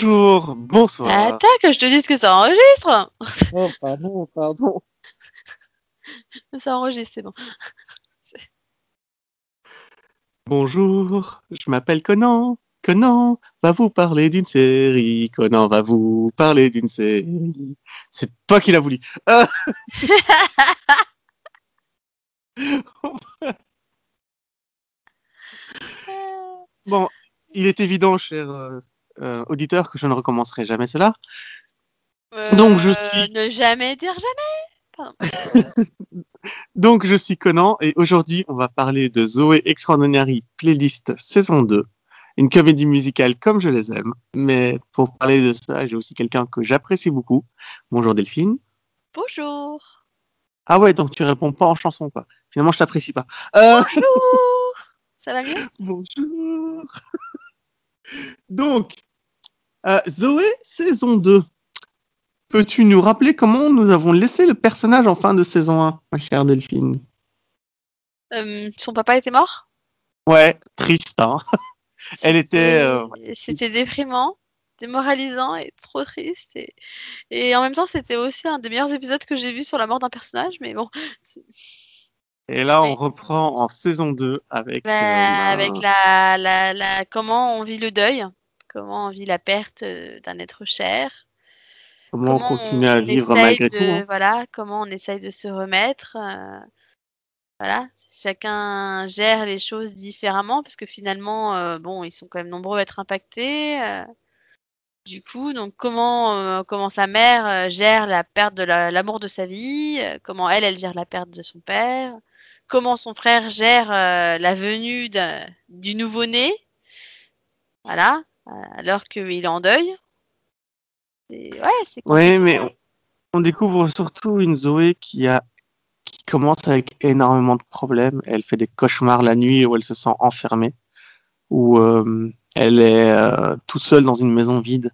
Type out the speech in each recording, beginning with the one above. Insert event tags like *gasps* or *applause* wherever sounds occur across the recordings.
Bonjour, bonsoir. Attends que je te dise que ça enregistre. Oh, pardon, pardon. *laughs* Ça enregistre, c'est bon. Bonjour, je m'appelle Conan. Conan va vous parler d'une série. Conan va vous parler d'une série. C'est toi qui l'as voulu. Ah *laughs* *laughs* bon, il est évident, cher euh, euh, auditeur, que je ne recommencerai jamais cela. Donc, je Euh, suis- Ne jamais dire jamais. *laughs* Donc, je suis Conan et aujourd'hui, on va parler de Zoé Extraordinary Playlist saison 2, une comédie musicale comme je les aime. Mais pour parler de ça, j'ai aussi quelqu'un que j'apprécie beaucoup. Bonjour Delphine. Bonjour. Ah ouais, donc tu réponds pas en chanson, quoi. Finalement, je t'apprécie pas. Euh, Bonjour. Ça va mieux *laughs* bonjour. donc, euh, Zoé saison 2. Peux-tu nous rappeler comment nous avons laissé le personnage en fin de saison 1, ma chère Delphine? Euh, Son papa était mort? Ouais, triste, hein. *laughs* Elle était. euh, C'était déprimant, démoralisant et trop triste. Et, et en même temps, c'était aussi un des meilleurs épisodes que j'ai vu sur la mort d'un personnage. Mais bon, Et là, on reprend en saison 2 avec. bah, euh, avec la, la, la, comment on vit le deuil, comment on vit la perte euh, d'un être cher. Comment on continue à vivre malgré de, tout. hein. Voilà, comment on essaye de se remettre. euh, voilà, chacun gère les choses différemment parce que finalement, euh, bon, ils sont quand même nombreux à être impactés. euh, du coup, donc comment comment sa mère gère la perte de la- l'amour de sa vie, comment elle elle gère la perte de son père, comment son frère gère la venue du nouveau-né, voilà, alors qu'il est en deuil. Et ouais, c'est Oui, mais hein. on, on découvre surtout une Zoé qui a qui commence avec énormément de problèmes. Elle fait des cauchemars la nuit où elle se sent enfermée, où euh, elle est euh, tout seule dans une maison vide.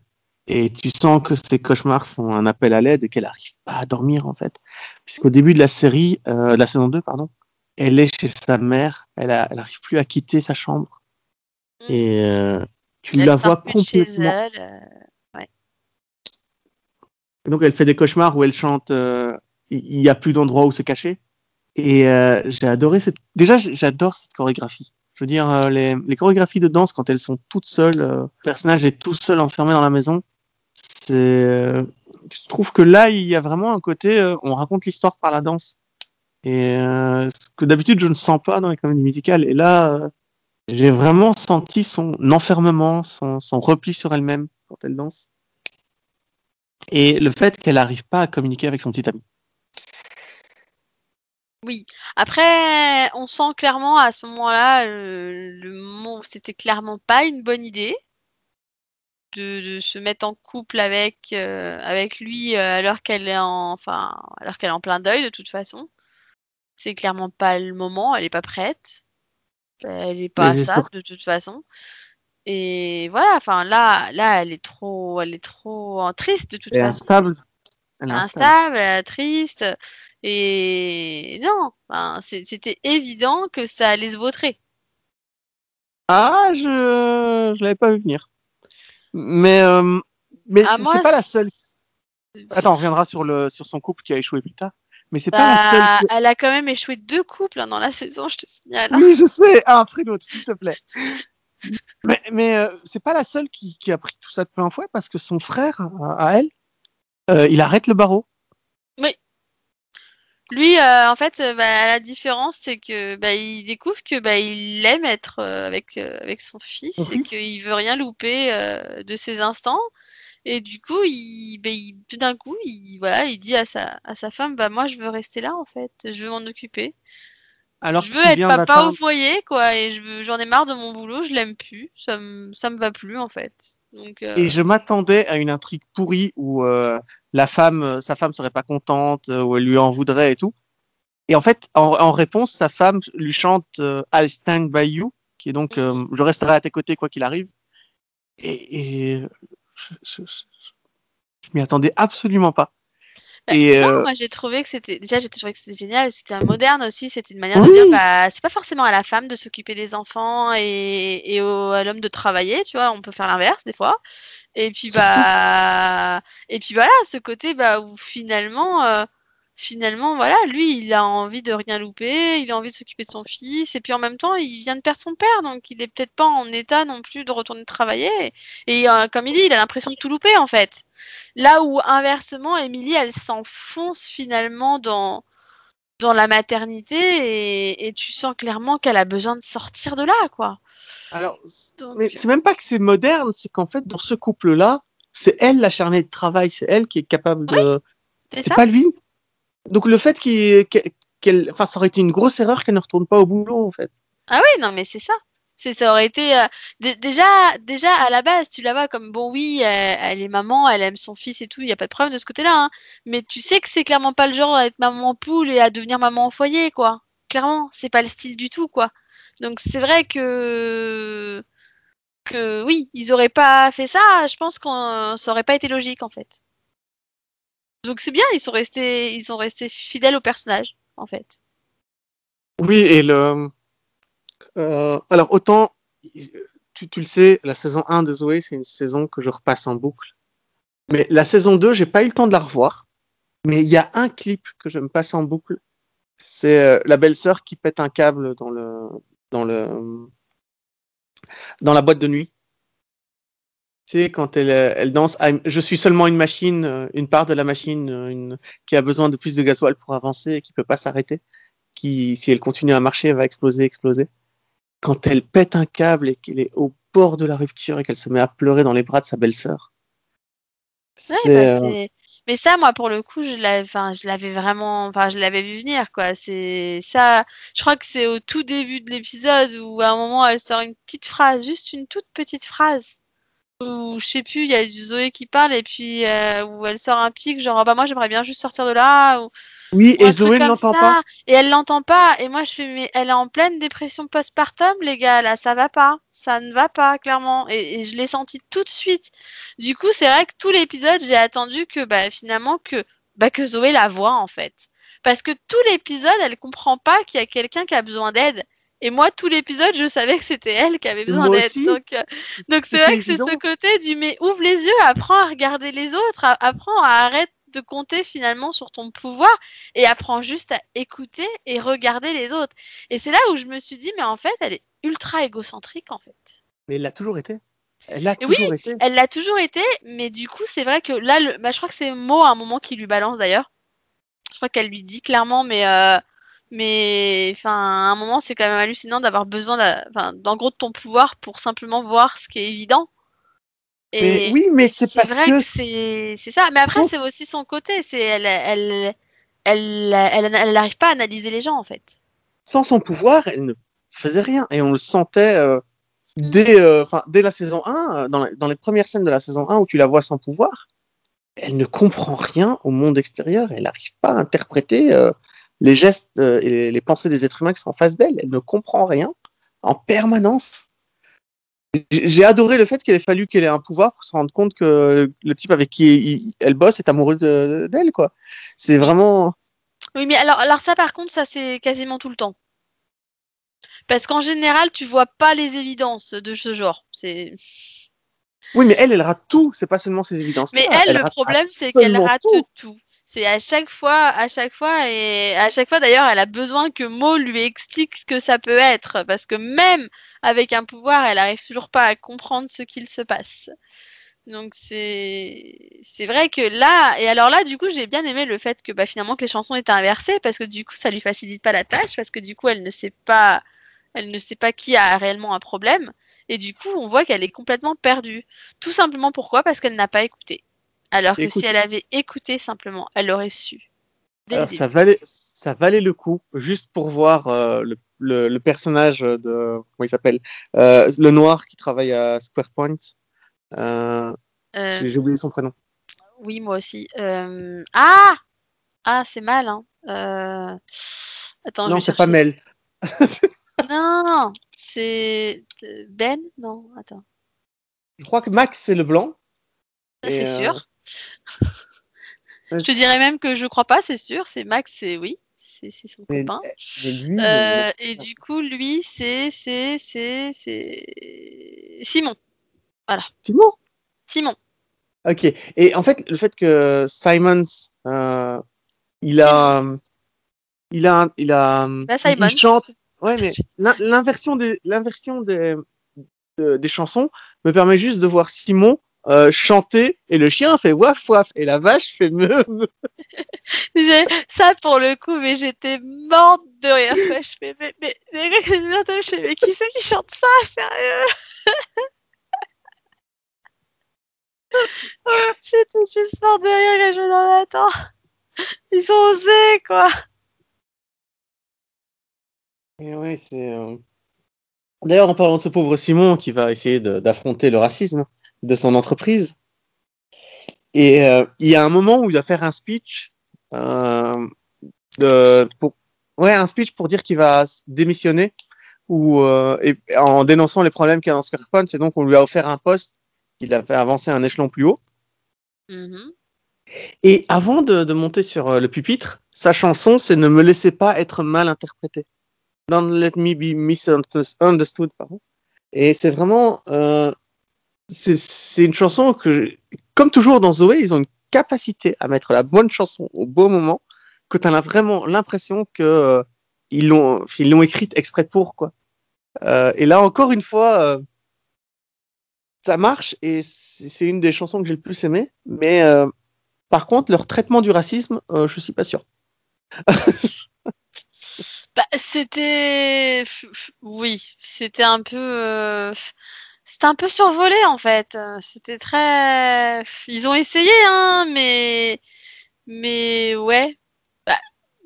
Et tu sens que ces cauchemars sont un appel à l'aide et qu'elle n'arrive pas à dormir en fait. Puisqu'au début de la série, euh, la saison 2, pardon, elle est chez sa mère, elle n'arrive plus à quitter sa chambre. Mm. Et euh, tu Elle la vois complètement. elle, euh, donc elle fait des cauchemars où elle chante euh, Il n'y a plus d'endroit où se cacher. Et euh, j'ai adoré cette. Déjà, j'adore cette chorégraphie. Je veux dire, les, les chorégraphies de danse quand elles sont toutes seules, le personnage est tout seul enfermé dans la maison. C'est. je trouve que là, il y a vraiment un côté, euh, on raconte l'histoire par la danse. Et euh, ce que d'habitude je ne sens pas dans les comédies musicales. Et là, euh, j'ai vraiment senti son enfermement, son, repli sur elle-même quand elle danse. Et le fait qu'elle n'arrive pas à communiquer avec son petit ami. Oui. Après, on sent clairement à ce moment-là, euh, le c'était clairement pas une bonne idée de, se mettre en couple avec euh, lui euh, alors qu'elle est en enfin alors qu'elle est en plein deuil de toute façon. C'est clairement pas le moment, elle est pas prête. Elle est pas à ça de toute façon. Et voilà, enfin là là elle est trop elle est trop en triste de toute façon. instable. Elle est instable. triste. Et non, enfin, c'était évident que ça allait se vautrer. Ah, je je l'avais pas vu venir. Mais euh, mais Ah, c'est pas la seule. Attends, on reviendra sur le sur son couple qui a échoué plus tard. Mais c'est pas la Bah, seule. elle a quand même échoué deux couples hein, dans la saison, je te signale. Oui, je sais. Un après l'autre, s'il te plaît. Mais mais euh, c'est pas la seule qui qui a pris tout ça de plein fouet parce que son frère à, à elle, euh, il arrête le barreau. Lui, euh, en fait, euh, bah, la différence, c'est que bah, il découvre que bah, il aime être avec avec son fils Son et qu'il veut rien louper de ses instants. Et du coup, il, bah, il- tout d'un coup, il voilà, il dit à sa à sa femme, bah moi, je veux rester là, en fait, je veux m'en occuper. Alors je veux être papa au foyer, quoi, et je j'en ai marre de mon boulot, je l'aime plus, ça me, ça me va plus, en fait. Donc, euh, Et je m'attendais à une intrigue pourrie où euh, la femme, euh, sa femme serait pas contente, euh, où elle lui en voudrait et tout. Et en fait, en, en réponse, sa femme lui chante euh, I'll stand by you, qui est donc je resterai à tes côtés quoi qu'il arrive. Et, et je, je, je- je m'y attendais absolument pas. Et Non, euh, moi j'ai trouvé que c'était déjà j'ai trouvé que c'était génial, c'était moderne aussi, c'était une manière de dire bah c'est pas forcément à la femme de s'occuper des enfants et, et au, à l'homme de travailler, tu vois, on peut faire l'inverse des fois. Et puis Surtout- bah et puis voilà, ce côté bah où finalement euh, finalement voilà, lui il a envie de rien louper, il a envie de s'occuper de son fils et puis en même temps, il vient de perdre son père donc il est peut-être pas en état non plus de retourner travailler et euh, comme il dit, il a l'impression de tout louper en fait. Là où inversement, Émilie, elle s'enfonce finalement dans, dans la maternité et, et tu sens clairement qu'elle a besoin de sortir de là, quoi. alors, Donc, mais c'est même pas que c'est moderne, c'est qu'en fait, dans ce couple-là, c'est elle l'acharnée de travail, c'est elle qui est capable de. c'est pas lui. Donc le fait qu'elle, enfin, ça aurait été une grosse erreur qu'elle ne retourne pas au boulot, en fait. Ah oui, non, mais c'est ça. Ça aurait été euh, dé- déjà, déjà à la base, tu la vois comme bon, oui, elle, elle est maman, elle aime son fils et tout, il y a pas de problème de ce côté-là. hein. Mais tu sais que c'est clairement pas le genre à maman poule et à devenir maman au foyer, quoi. Clairement, c'est pas le style du tout, quoi. Donc c'est vrai que que oui, ils auraient pas fait ça. Je pense qu'on ça aurait pas été logique en fait. Donc c'est bien, ils sont restés, fidèles au personnage, en fait. Oui, et le. euh, alors, autant, tu, le sais, la saison 1 de Zoé, c'est une saison que je repasse en boucle. Mais la saison 2, j'ai pas eu le temps de la revoir. Mais il y a un clip que je me passe en boucle. C'est euh, la belle-sœur qui pète un câble dans le, dans le, dans la boîte de nuit. Sais, quand elle, euh, elle danse, je suis seulement une machine, euh, une part de la machine, euh, une, qui a besoin de plus de gasoil pour avancer et qui peut pas s'arrêter qui, si elle continue à marcher, elle va exploser, exploser. Quand elle pète un câble et qu'elle est au bord de la rupture et qu'elle se met à pleurer dans les bras de sa belle-sœur. Ouais, bah, euh, c'est- Mais ça, moi, pour le coup, je l'avais, je l'avais vraiment, enfin, je l'avais vu venir, quoi. C'est ça. Je crois que c'est au tout début de l'épisode où, à un moment, elle sort une petite phrase, juste une toute petite phrase. Où, je sais plus, il y a du Zoé qui parle et puis euh, où elle sort un pic, genre, Ah bah moi, j'aimerais bien juste sortir de là. Ou, Oui, ou et Zoé ne l'entend pas. Et elle l'entend pas. Et moi, je fais, mais elle est en pleine dépression postpartum, les gars. Là, ça va pas. Ça ne va pas, clairement. Et, et je l'ai senti tout de suite. Du coup, c'est vrai que tout l'épisode, j'ai attendu que, bah, finalement, que, bah, que Zoé la voit, en fait. Parce que tout l'épisode, elle comprend pas qu'il y a quelqu'un qui a besoin d'aide. Et moi, tout l'épisode, je savais que c'était elle qui avait besoin d'aide. Donc, euh, donc c'est vrai que c'est ce côté du mais ouvre les yeux, apprends à regarder les autres, apprends à arrêter de compter finalement sur ton pouvoir et apprends juste à écouter et regarder les autres. Et c'est là où je me suis dit, mais en fait, elle est ultra égocentrique en fait. Mais elle l'a toujours été. Elle l'a Et oui, toujours été. Elle l'a toujours été, mais du coup, c'est vrai que là, le... bah, je crois que c'est Mo à un moment qui lui balance d'ailleurs. Je crois qu'elle lui dit clairement, mais euh, mais enfin, à un moment, c'est quand même hallucinant d'avoir besoin, d'en gros de ton pouvoir pour simplement voir ce qui est évident. Mais oui, mais c'est parce vrai que que c'est ça. Mais après, c'est aussi son côté. C'est elle, elle, elle, elle, elle n'arrive pas à analyser les gens en fait. sans son pouvoir, elle ne faisait rien. Et on le sentait euh, Mm. dès, euh, dès la saison 1, euh, dans, la- dans les premières scènes de la saison 1 où tu la vois sans pouvoir. Elle ne comprend rien au monde extérieur. Elle n'arrive pas à interpréter euh, les gestes euh, et les, les pensées des êtres humains qui sont en face d'elle. Elle ne comprend rien en permanence. J'ai adoré le fait qu'il ait fallu qu'elle ait un pouvoir pour se rendre compte que le type avec qui il- elle bosse est amoureux de- d'elle, quoi. C'est vraiment. Oui, mais alors, alors ça, par contre, ça c'est quasiment tout le temps. Parce qu'en général, tu vois pas les évidences de ce genre. C'est. Oui, mais elle, elle rate tout. C'est pas seulement ses évidences. Mais elle, le rate problème, c'est qu'elle rate tout. tout. C'est à chaque fois, à chaque fois, et à chaque fois d'ailleurs, elle a besoin que Mo lui explique ce que ça peut être, parce que même avec un pouvoir, elle arrive toujours pas à comprendre ce qu'il se passe. Donc c'est c'est vrai que là, et alors là, du coup, j'ai bien aimé le fait que bah, finalement que les chansons étaient inversées, parce que du coup, ça lui facilite pas la tâche, parce que du coup, elle ne sait pas, elle ne sait pas qui a réellement un problème, et du coup, on voit qu'elle est complètement perdue. Tout simplement pourquoi? Parce qu'elle n'a pas écouté. Alors que Écoute. si elle avait écouté simplement, elle aurait su. Alors, ça valait, ça valait le coup, juste pour voir euh, le, le, le personnage de, comment il s'appelle, euh, le noir qui travaille à Square Point. Euh, J'ai oublié son prénom. oui, moi aussi. Ah Ah, c'est mal, hein. Attends, non, c'est pas. Mel. *laughs* Non, c'est Ben? Non, attends. Je crois que Max c'est le blanc. C'est sûr. Je te dirais même que je crois pas, c'est sûr. C'est Max, c'est oui, c'est son Mais- copain. mais lui, Euh, et du coup, lui, c'est c'est c'est c'est Simon. Simon? Simon. Ok. Et en fait, le fait que Simons, euh, il a, il a, il a, Bah, il- Simon. il chante. Ouais, mais *laughs* l'in- l'inversion des, l'inversion des, de- des chansons me permet juste de voir Simon euh, chanter et le chien fait waf waf et la vache fait me. me. *laughs* J'ai- Ça pour le coup, mais j'étais morte de rire. *laughs* Je fais, mais, mais, mais, qui c'est qui chante ça, sérieux? *laughs* J'étais juste morte de rire et je me disais, attends, ils ont osé quoi. Et ouais, c'est. euh, D'ailleurs, en parlant de ce pauvre Simon qui va essayer d'affronter le racisme de son entreprise, et euh, il y a un moment où il va faire un speech, euh, de, pour, ouais, un speech pour dire qu'il va démissionner, ou euh, et, en dénonçant les problèmes qu'il y a dans SquarePoint, et donc on lui a offert un poste qu'il a fait avancer un échelon plus haut. Mhm. Et avant de, de monter sur le pupitre, sa chanson, c'est Ne me laissez pas être mal interprété. Don't let me be misunderstood. Pardon. Et c'est vraiment, c'est une chanson que, comme toujours dans Zoé, ils ont une capacité à mettre la bonne chanson au bon moment, que tu as vraiment l'impression que euh, ils l'ont, ils l'ont écrite exprès pour quoi. Euh, et là encore une fois, euh, ça marche et c'est une des chansons que j'ai le plus aimé. Mais euh, par contre, leur traitement du racisme, je suis pas sûr. *laughs* Bah, c'était, oui, c'était un peu, c'était un peu survolé en fait. C'était très, ils ont essayé, hein, mais, mais ouais. Bah,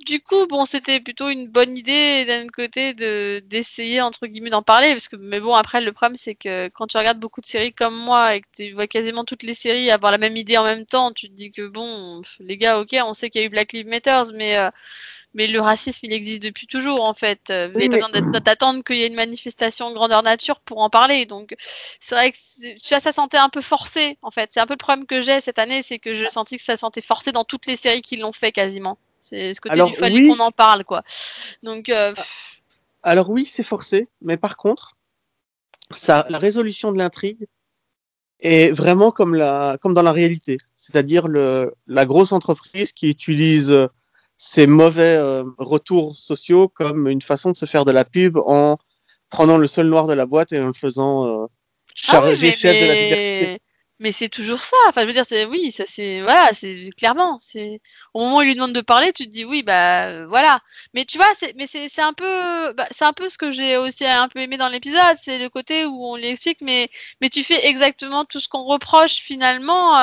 du coup, bon, c'était plutôt une bonne idée d'un côté de d'essayer entre guillemets d'en parler, parce que, mais bon, après le problème c'est que quand tu regardes beaucoup de séries comme moi et que tu vois quasiment toutes les séries avoir la même idée en même temps, tu te dis que bon, les gars, ok, on sait qu'il y a eu Black Lives Matter, mais euh, mais le racisme, il existe depuis toujours, en fait. Euh, Vous Oui, n'avez pas mais- besoin d'attendre qu'il y ait une manifestation grandeur nature pour en parler. Donc, c'est vrai que ça sentait un peu forcé, en fait. C'est un peu le problème que j'ai cette année, c'est que je sentis que ça sentait forcé dans toutes les séries qui l'ont fait quasiment. C'est ce côté Alors, du fallait oui. qu'on en parle, quoi. Donc, euh, Alors oui, c'est forcé, mais par contre, ça, la résolution de l'intrigue est vraiment comme la, comme dans la réalité, c'est-à-dire la grosse entreprise qui utilise ces mauvais euh, retours sociaux comme une façon de se faire de la pub en prenant le seul noir de la boîte et en le faisant euh, Ah oui, chargé mais, chef de la diversité. mais c'est toujours ça. Enfin, je veux dire, c'est oui, ça c'est voilà, c'est clairement. C'est au moment où il lui demande de parler, tu te dis oui, bah euh, voilà. Mais tu vois, c'est mais c'est c'est un peu, bah, c'est un peu ce que j'ai aussi un peu aimé dans l'épisode, c'est le côté où on lui explique, mais mais tu fais exactement tout ce qu'on reproche finalement.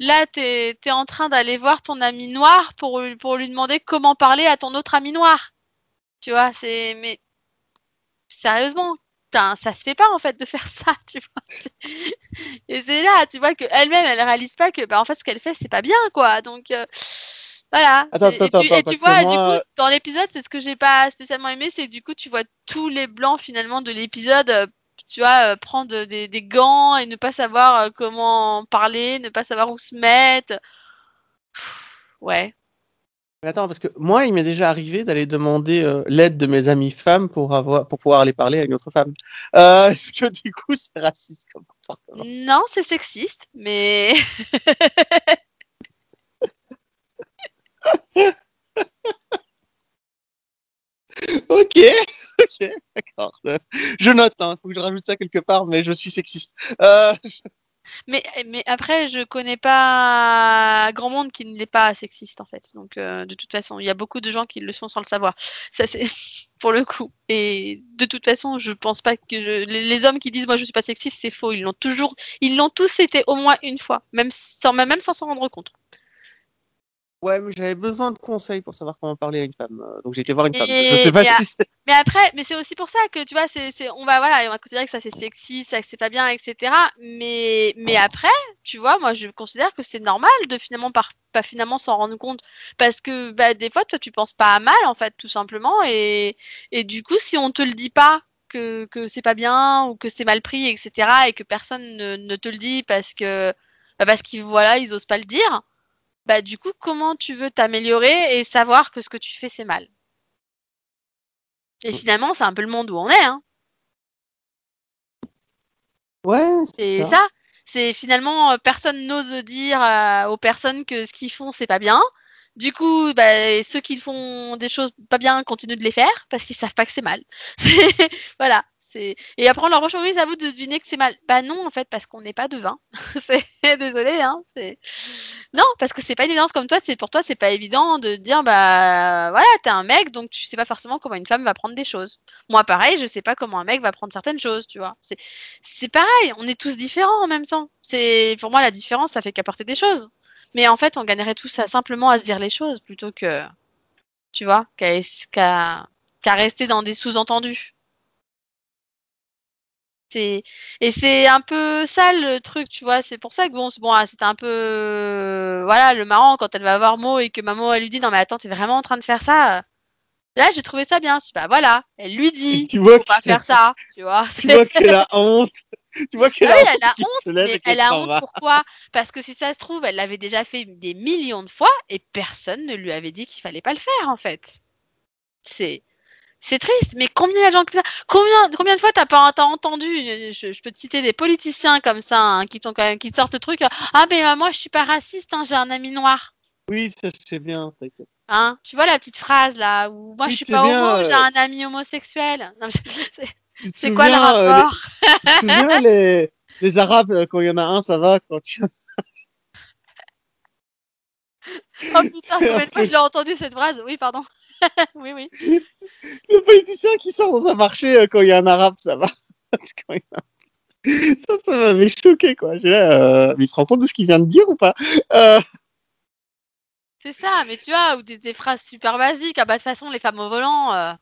Là, t'es es en train d'aller voir ton ami noir pour lui- pour lui demander comment parler à ton autre ami noir. Tu vois, c'est mais sérieusement, putain, ça se fait pas en fait de faire *laughs* ça, tu vois. Et c'est là, tu vois que elle-même, elle réalise pas que, bah, en fait, ce qu'elle fait, c'est pas bien, quoi. Donc, euh, voilà. Attends, Et- attends, tu, attends, et tu vois, moi- du coup, dans l'épisode, c'est ce que j'ai pas spécialement aimé, c'est que du coup, tu vois tous les blancs finalement de l'épisode, euh, tu vois, euh, prendre des, des gants et ne pas savoir euh, comment parler, ne pas savoir où se mettre. Pff, Ouais. Mais attends, parce que moi, il m'est déjà arrivé d'aller demander euh, l'aide de mes amies femmes pour avoir, pour pouvoir aller parler à une autre femme. Euh, *laughs* Est-ce que du coup, c'est raciste comme comportement? Non, c'est sexiste, mais *laughs* Ok, *laughs* ok, d'accord. Euh, Je note, hein, faut que je rajoute ça quelque part, mais je suis sexiste. Euh, Mais, mais après, je connais pas grand monde qui ne l'est pas sexiste en fait. Donc, euh, de toute façon, il y a beaucoup de gens qui le sont sans le savoir. Ça, c'est *laughs* pour le coup. Et de toute façon, je pense pas que les hommes qui disent moi je suis pas sexiste, c'est faux. Ils l'ont toujours, ils l'ont tous été au moins une fois, même sans même sans s'en rendre compte. Ouais, mais j'avais besoin de conseils pour savoir comment parler à une femme. euh, Donc j'ai été voir une femme. Et- Je sais pas si c'est... Mais après, mais c'est aussi pour ça que tu vois, c'est, c'est, on va voilà, on va considérer que ça c'est sexiste, ça c'est pas bien, etc. Mais, mais après, tu vois, moi je considère que c'est normal de finalement par, pas finalement s'en rendre compte parce que bah, des fois, toi tu penses pas à mal en fait, tout simplement, et, et du coup, si on te le dit pas que, que c'est pas bien ou que c'est mal pris, etc. et que personne ne, ne te le dit parce que bah, parce qu'ils voilà, ils osent pas le dire. Bah du coup, comment tu veux t'améliorer et savoir que ce que tu fais c'est mal? Et finalement, c'est un peu le monde où on est. Hein. Ouais, C'est ça. C'est finalement euh, personne n'ose dire euh, aux personnes que ce qu'ils font c'est pas bien. Du coup, bah, ceux qui font des choses pas bien continuent de les faire parce qu'ils savent pas que c'est mal. *laughs* Voilà. Et après on leur reproche oui, à vous de deviner que c'est mal. Bah non en fait parce qu'on n'est pas devin. *laughs* c'est désolé hein. C'est non parce que c'est pas une évidence comme toi. C'est pour toi c'est pas évident de dire bah voilà t'es un mec donc tu sais pas forcément comment une femme va prendre des choses. Moi pareil je sais pas comment un mec va prendre certaines choses tu vois. C'est pareil. On est tous différents en même temps. C'est pour moi la différence ça fait qu'apporter des choses. Mais en fait, on gagnerait tous simplement à se dire les choses plutôt que, tu vois, qu'à rester dans des sous-entendus. Et c'est un peu ça le truc, tu vois. C'est pour ça que bon, c'est bon, ah, c'était un peu euh, voilà le marrant quand elle va voir Mo et que maman elle lui dit non mais attends, t'es vraiment en train de faire ça? Là, j'ai trouvé ça bien. Bah voilà, elle lui Et dit, tu vois faut pas faire ça, *laughs* tu vois. tu vois qu'elle a honte. Tu vois qu'elle a honte. elle a honte, mais elle a honte va. pourquoi Parce que si ça se trouve, elle l'avait déjà fait des millions de fois et personne ne lui avait dit qu'il fallait pas le faire en fait. C'est c'est triste, mais combien de gens comme ça Combien combien de fois t'as pas entendu je, je peux te citer des politiciens comme ça hein, qui t'ont quand même qui te sortent le truc ah mais euh, moi je suis pas raciste hein, j'ai un ami noir. Oui, ça je sais bien. Hein tu vois la petite phrase là où moi Oui, je suis pas bien, homo, euh, j'ai un ami homosexuel. *laughs* C'est quoi le euh, les- rapport Tu te souviens *laughs* les, les Arabes, euh, quand il y en a un, ça va. Quand Oh putain, *laughs* combien de fois je l'ai entendu cette phrase? Oui, pardon. *laughs* oui, oui. Le politicien qui sort dans un marché, euh, quand il y a un Arabe, ça va. *laughs* Ça, ça m'avait choqué, quoi. Euh, mais il se rend compte de ce qu'il vient de dire ou pas? Euh, C'est ça, mais tu vois, ou des, des phrases super basiques. Ah bah de toute façon, les femmes au volant. euh,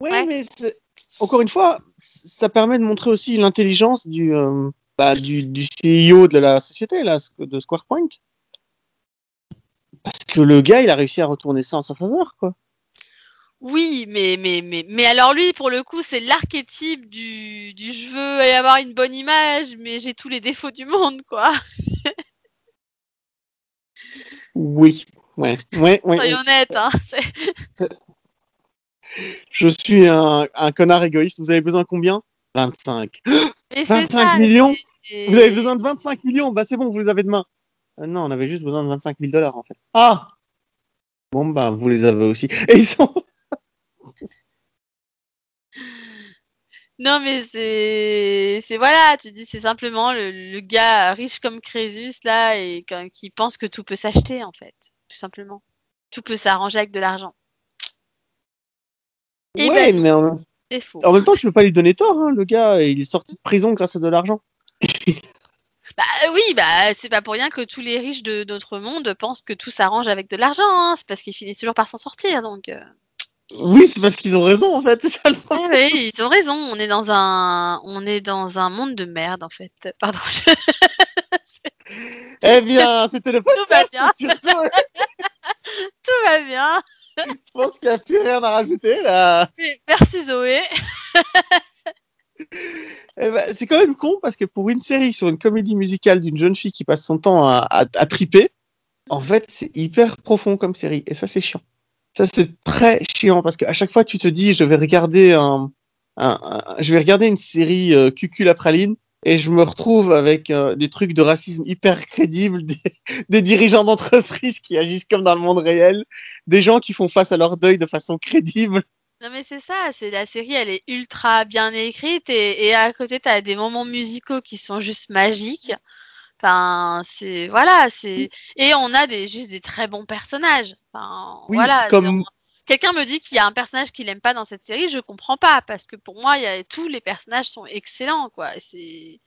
Ouais. mais encore une fois, ça permet de montrer aussi l'intelligence du, bah, du, du CEO de la société, là, de Square Point. Parce que le gars, il a réussi à retourner ça en sa faveur, quoi. Oui, mais, mais, mais, mais alors lui, pour le coup, c'est l'archétype du, du je veux avoir une bonne image, mais j'ai tous les défauts du monde, quoi. *laughs* Oui, ouais, ouais, ouais. Soyons honnêtes, hein. *laughs* Je suis un, un connard égoïste. Vous avez besoin de combien? 25. Mais *gasps* c'est 25 ça. millions? Vous avez besoin de 25 millions? Bah c'est bon, vous les avez demain. Euh, non, on avait juste besoin de 25 000 dollars en fait. Ah Bon bah vous les avez aussi. Et ils sont... *laughs* Non, mais c'est, c'est voilà, tu dis, c'est simplement le, le gars riche comme Crésus, là, et quand- qui pense que tout peut s'acheter, en fait. Tout simplement. Tout peut s'arranger avec de l'argent. Et ouais, ben, mais en, faux. en même temps, tu peux pas lui donner tort. Hein, le gars, il est sorti de prison grâce à de l'argent. *laughs* Bah oui, bah c'est pas pour rien que tous les riches de notre monde pensent que tout s'arrange avec de l'argent, hein. C'est parce qu'ils finissent toujours par s'en sortir, donc. euh. Oui, c'est parce qu'ils ont raison en fait. C'est ça le problème. ouais, ils ont raison. On est dans un, on est dans un monde de merde, en fait. Pardon. je- Eh bien, c'était le podcast. bien. Sur *laughs* Tout va bien. je pense qu'il n'y a plus rien à rajouter là. Merci Zoé. *laughs* Eh ben, c'est quand même con parce que pour une série sur une comédie musicale d'une jeune fille qui passe son temps à, triper, en fait, c'est hyper profond comme série. Et ça, c'est chiant. Ça, c'est très chiant parce qu'à chaque fois, tu te dis, je vais regarder un, je vais regarder une série euh, cucul praline et je me retrouve avec euh, des trucs de racisme hyper crédibles, des, *laughs* des dirigeants d'entreprise qui agissent comme dans le monde réel, des gens qui font face à leur deuil de façon crédible. Non mais c'est ça, c'est la série, elle est ultra bien écrite et, et à côté t'as des moments musicaux qui sont juste magiques. Enfin, c'est voilà, c'est et on a des juste des très bons personnages. Enfin, Oui, voilà. comme- Quelqu'un me dit qu'il y a un personnage qu'il aime pas dans cette série, je comprends pas parce que pour moi, il y a tous les personnages sont excellents quoi. C'est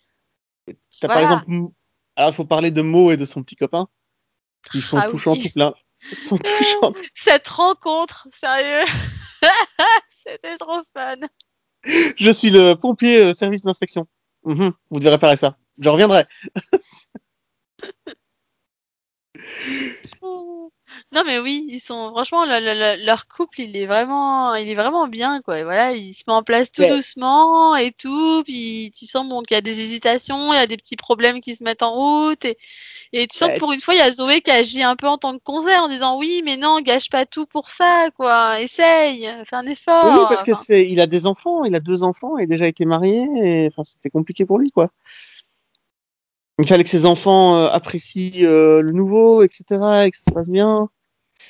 Voilà. par exemple, alors il faut parler de Mo et de son petit copain, qui sont Ah touchants oui. tout plein. Ils sont *laughs* touchants. cette rencontre, sérieux. *laughs* C'était trop fun. Je suis le pompier euh, service d'inspection. Mhm, vous devez réparer ça. Je reviendrai. *laughs* *laughs* Non mais oui, ils sont franchement le- le- le- leur couple, il est vraiment, il est vraiment bien quoi. Et voilà, il se met en place tout Ouais. doucement et tout. Puis tu sens bon qu'il y a des hésitations, il y a des petits problèmes qui se mettent en route et, et tu sens Ouais. que pour une fois il y a Zoé qui agit un peu en tant que conseil en disant oui mais non gâche pas tout pour ça quoi. Essaye, fais un effort. Oui, parce que Enfin, c'est, il a des enfants, il a deux enfants, il a déjà été marié, et enfin, c'était compliqué pour lui, quoi. Il fallait que ses enfants euh, apprécient euh, le nouveau, etc., et que ça se passe bien.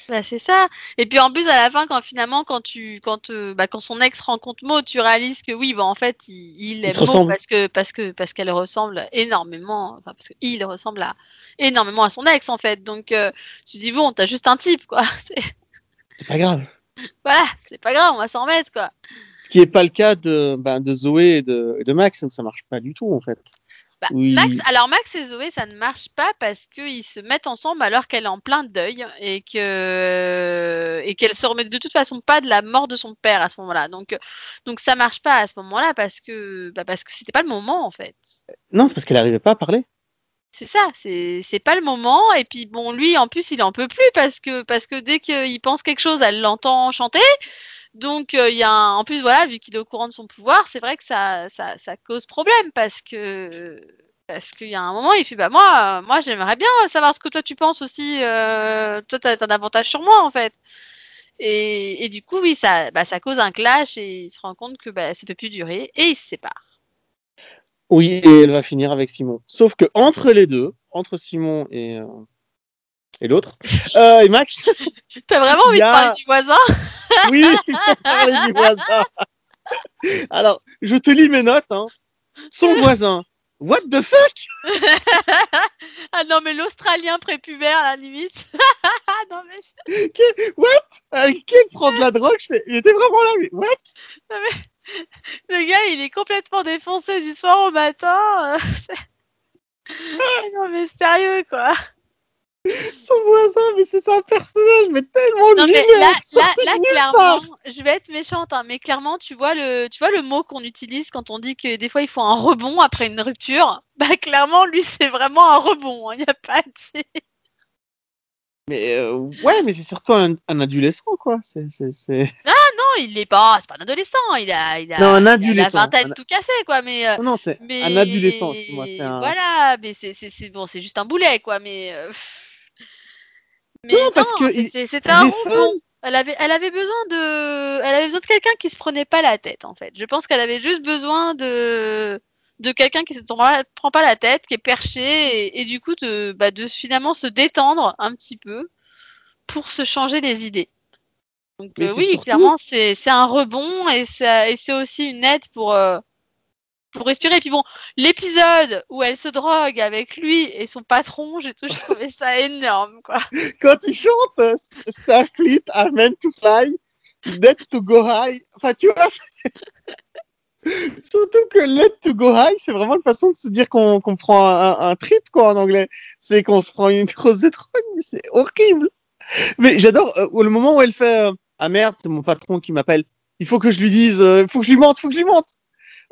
Bah, c'est ça. Et puis en plus à la fin quand finalement quand tu quand euh, bah, quand son ex rencontre Maud, tu réalises que oui bah en fait il, il aime ressemblent. parce que parce que parce qu'elle ressemble énormément enfin parce qu'il ressemble à énormément à son ex en fait. Donc euh, tu dis bon t'as juste un type quoi. *laughs* C'est- pas grave. Voilà c'est pas grave on va s'en mettre quoi. Ce qui est pas le cas de, ben, de Zoé et de, et de Max, ça marche pas du tout, en fait. Bah, Oui. Max alors Max et Zoé ça ne marche pas parce qu'ils se mettent ensemble alors qu'elle est en plein deuil et que et qu'elle se remet de toute façon pas de la mort de son père à ce moment-là. Donc donc ça marche pas à ce moment-là parce que bah, parce que c'était pas le moment en fait. Non, c'est parce qu'elle arrivait pas à parler. C'est ça, c'est c'est pas le moment. Et puis bon, lui, en plus, il en peut plus parce que parce que dès qu'il pense quelque chose, elle l'entend chanter. Donc euh, il y a un- en plus voilà, vu qu'il est au courant de son pouvoir, c'est vrai que ça, ça cause problème parce que parce qu'il y a un moment, il fait bah moi euh, moi j'aimerais bien savoir ce que toi tu penses aussi. euh, toi t'as un avantage sur moi en fait. Et, et du coup oui ça bah, ça cause un clash et il se rend compte que bah, ça peut plus durer et ils se séparent. Oui, et elle va finir avec Simon. Sauf que entre les deux, entre Simon et, et l'autre, *laughs* euh, et Max, *laughs* T'as vraiment envie a- de parler du voisin *laughs* oui, parler du voisin. Alors, je te lis mes notes. Hein. Son voisin. What the fuck Ah non, mais l'Australien prépubère, à la limite. Ah non, mais What euh, Qui prend de la drogue J'étais vraiment là. mais What le gars, il est complètement défoncé du soir au matin. Ah non, mais sérieux, quoi. Son voisin, mais c'est un personnage, mais tellement Non, mais là, là, là, clairement, part. je vais être méchante, hein, mais clairement, tu vois le, tu vois le mot qu'on utilise quand on dit que des fois il faut un rebond après une rupture? *laughs* Bah, clairement, lui, c'est vraiment un rebond. Il n'y a pas de. Mais euh, ouais, mais c'est surtout un, un adolescent, quoi. C'est, c'est... Non, il est pas, c'est pas un adolescent. Il a, il a, Non, un il a la adolescent. vingtaine Un- tout cassé, quoi. Mais, euh, Non, non, c'est mais un adolescent. Moi, un. voilà mais c'est bon c'est juste un boulet quoi mais euh, mais Non, parce que c'était un rebond elle avait elle avait besoin de elle avait besoin de quelqu'un qui se prenait pas la tête en fait. Je pense qu'elle avait juste besoin de de quelqu'un qui se prend pas- la tête qui est perché et, et du coup de bah, de finalement se détendre un petit peu pour se changer les idées. Donc euh, oui surtout- clairement c'est c'est un rebond et et c'est aussi une aide pour euh, pour respirer. Et puis bon, l'épisode où elle se drogue avec lui et son patron, j'ai tout, je trouvais ça *laughs* énorme, quoi. Quand il chante euh, Starfleet are meant to fly, dead to go high. Enfin, tu vois. Surtout que let to go high, c'est vraiment une façon de se dire qu'on prend un, trip, quoi, en anglais. C'est qu'on se prend une grosse mais c'est horrible. Mais j'adore euh, le moment où elle fait euh, Ah merde, c'est mon patron qui m'appelle. Il faut que je lui dise, euh, il faut que je lui mente, il faut que je lui mente.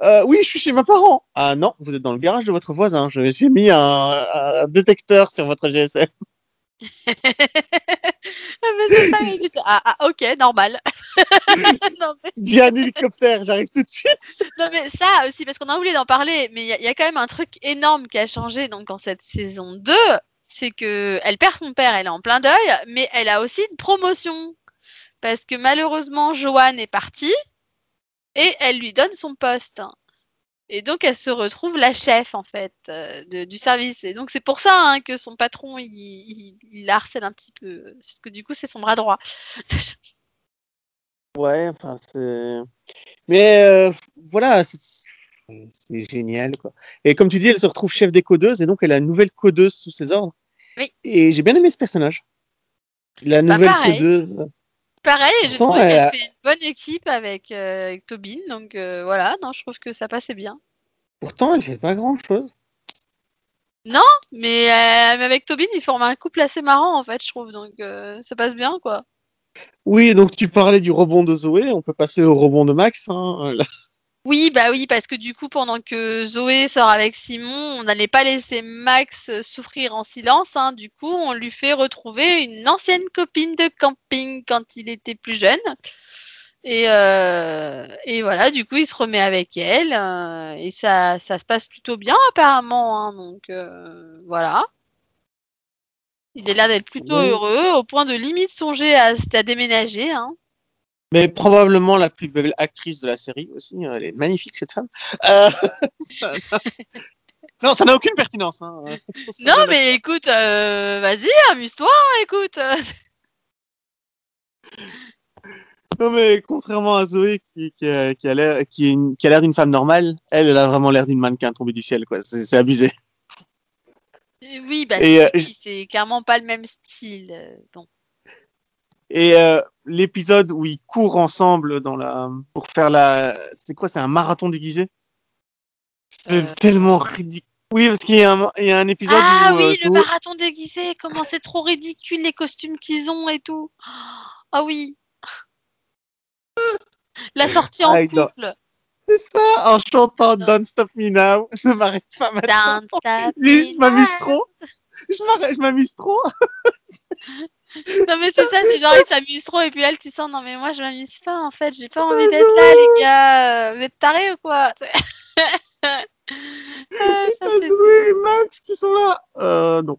Euh, oui, je suis chez mes parents. Ah non, vous êtes dans le garage de votre voisin. Je- J'ai mis un, un détecteur sur votre GSM. *laughs* Ah, mais il dit ça. ah, ah, ok, normal. *laughs* non, mais, J'ai un hélicoptère, j'arrive tout de suite. non, mais ça aussi, parce qu'on a oublié d'en parler, mais il y, a- il y a quand même un truc énorme qui a changé donc en cette saison 2, c'est que elle perd son père, elle est en plein deuil, mais elle a aussi une promotion. Parce que malheureusement, Joanne est partie et elle lui donne son poste. Et donc, elle se retrouve la chef, en fait, euh, de- du service. Et donc, c'est pour ça hein, que son patron, il, il, harcèle un petit peu. Parce que du coup, c'est son bras droit. *laughs* Ouais, enfin, c'est. Mais euh, voilà, c'est génial, quoi. Et comme tu dis, elle se retrouve chef des codeuses et donc elle a une nouvelle codeuse sous ses ordres. Oui. Et j'ai bien aimé ce personnage. La Bah, nouvelle codeuse. Pareil, trouvé elle qu'elle a- fait une bonne équipe avec, euh, avec Tobin. Donc, euh, voilà, non, je trouve que ça passait bien. Pourtant, elle fait pas grand chose. Mais, euh, mais avec Tobin, ils forment un couple assez marrant, en fait, je trouve. Donc, euh, ça passe bien, quoi. Oui, donc tu parlais du rebond de Zoé, on peut passer au rebond de Max. Hein. Là. Oui, bah oui, parce que du coup, pendant que Zoé sort avec Simon, on n'allait pas laisser Max souffrir en silence. Hein. Du coup, on lui fait retrouver une ancienne copine de camping quand il était plus jeune. Et, euh, et voilà, du coup, il se remet avec elle. euh, et ça, ça se passe plutôt bien, apparemment. hein. donc, euh, voilà. Il est l'air d'être plutôt Oui. heureux, au point de limite songer à, à déménager. Hein. Mais probablement la plus belle actrice de la série aussi. Elle est magnifique cette femme. Euh, ça *laughs* non, ça n'a aucune pertinence. Hein. Non, mais écoute, euh, vas-y, amuse-toi, hein, écoute. *laughs* Non, mais contrairement à Zoé qui, qui a, qui a l'air qui, est une- qui a l'air d'une femme normale, elle, elle a vraiment l'air d'une mannequin tombée du ciel. quoi. C'est c'est abusé. Oui, bah, Et, c'est- euh, oui, c'est clairement pas le même style. euh, Bon. Et euh, l'épisode où ils courent ensemble dans la pour faire la c'est quoi c'est un marathon déguisé? C'est Euh. tellement ridicule oui parce qu'il y, a un- il y a un épisode Ah où oui, euh, le marathon déguisé, comment c'est trop ridicule les costumes qu'ils ont et tout. Ah oui. La sortie en Ah, couple. c'est ça en chantant Don't Stop Me Now *laughs* ne m'arrête pas maintenant Don't stop me m'amuse now. trop *laughs* je m'amuse trop. *laughs* Non mais c'est ça, c'est genre ils s'amusent trop et puis elle tu sens non mais moi je m'amuse pas en fait, j'ai pas envie d'être là les gars, vous êtes tarés ou quoi? *laughs* Ah, ça Ah, et Max qui sont là. Euh non.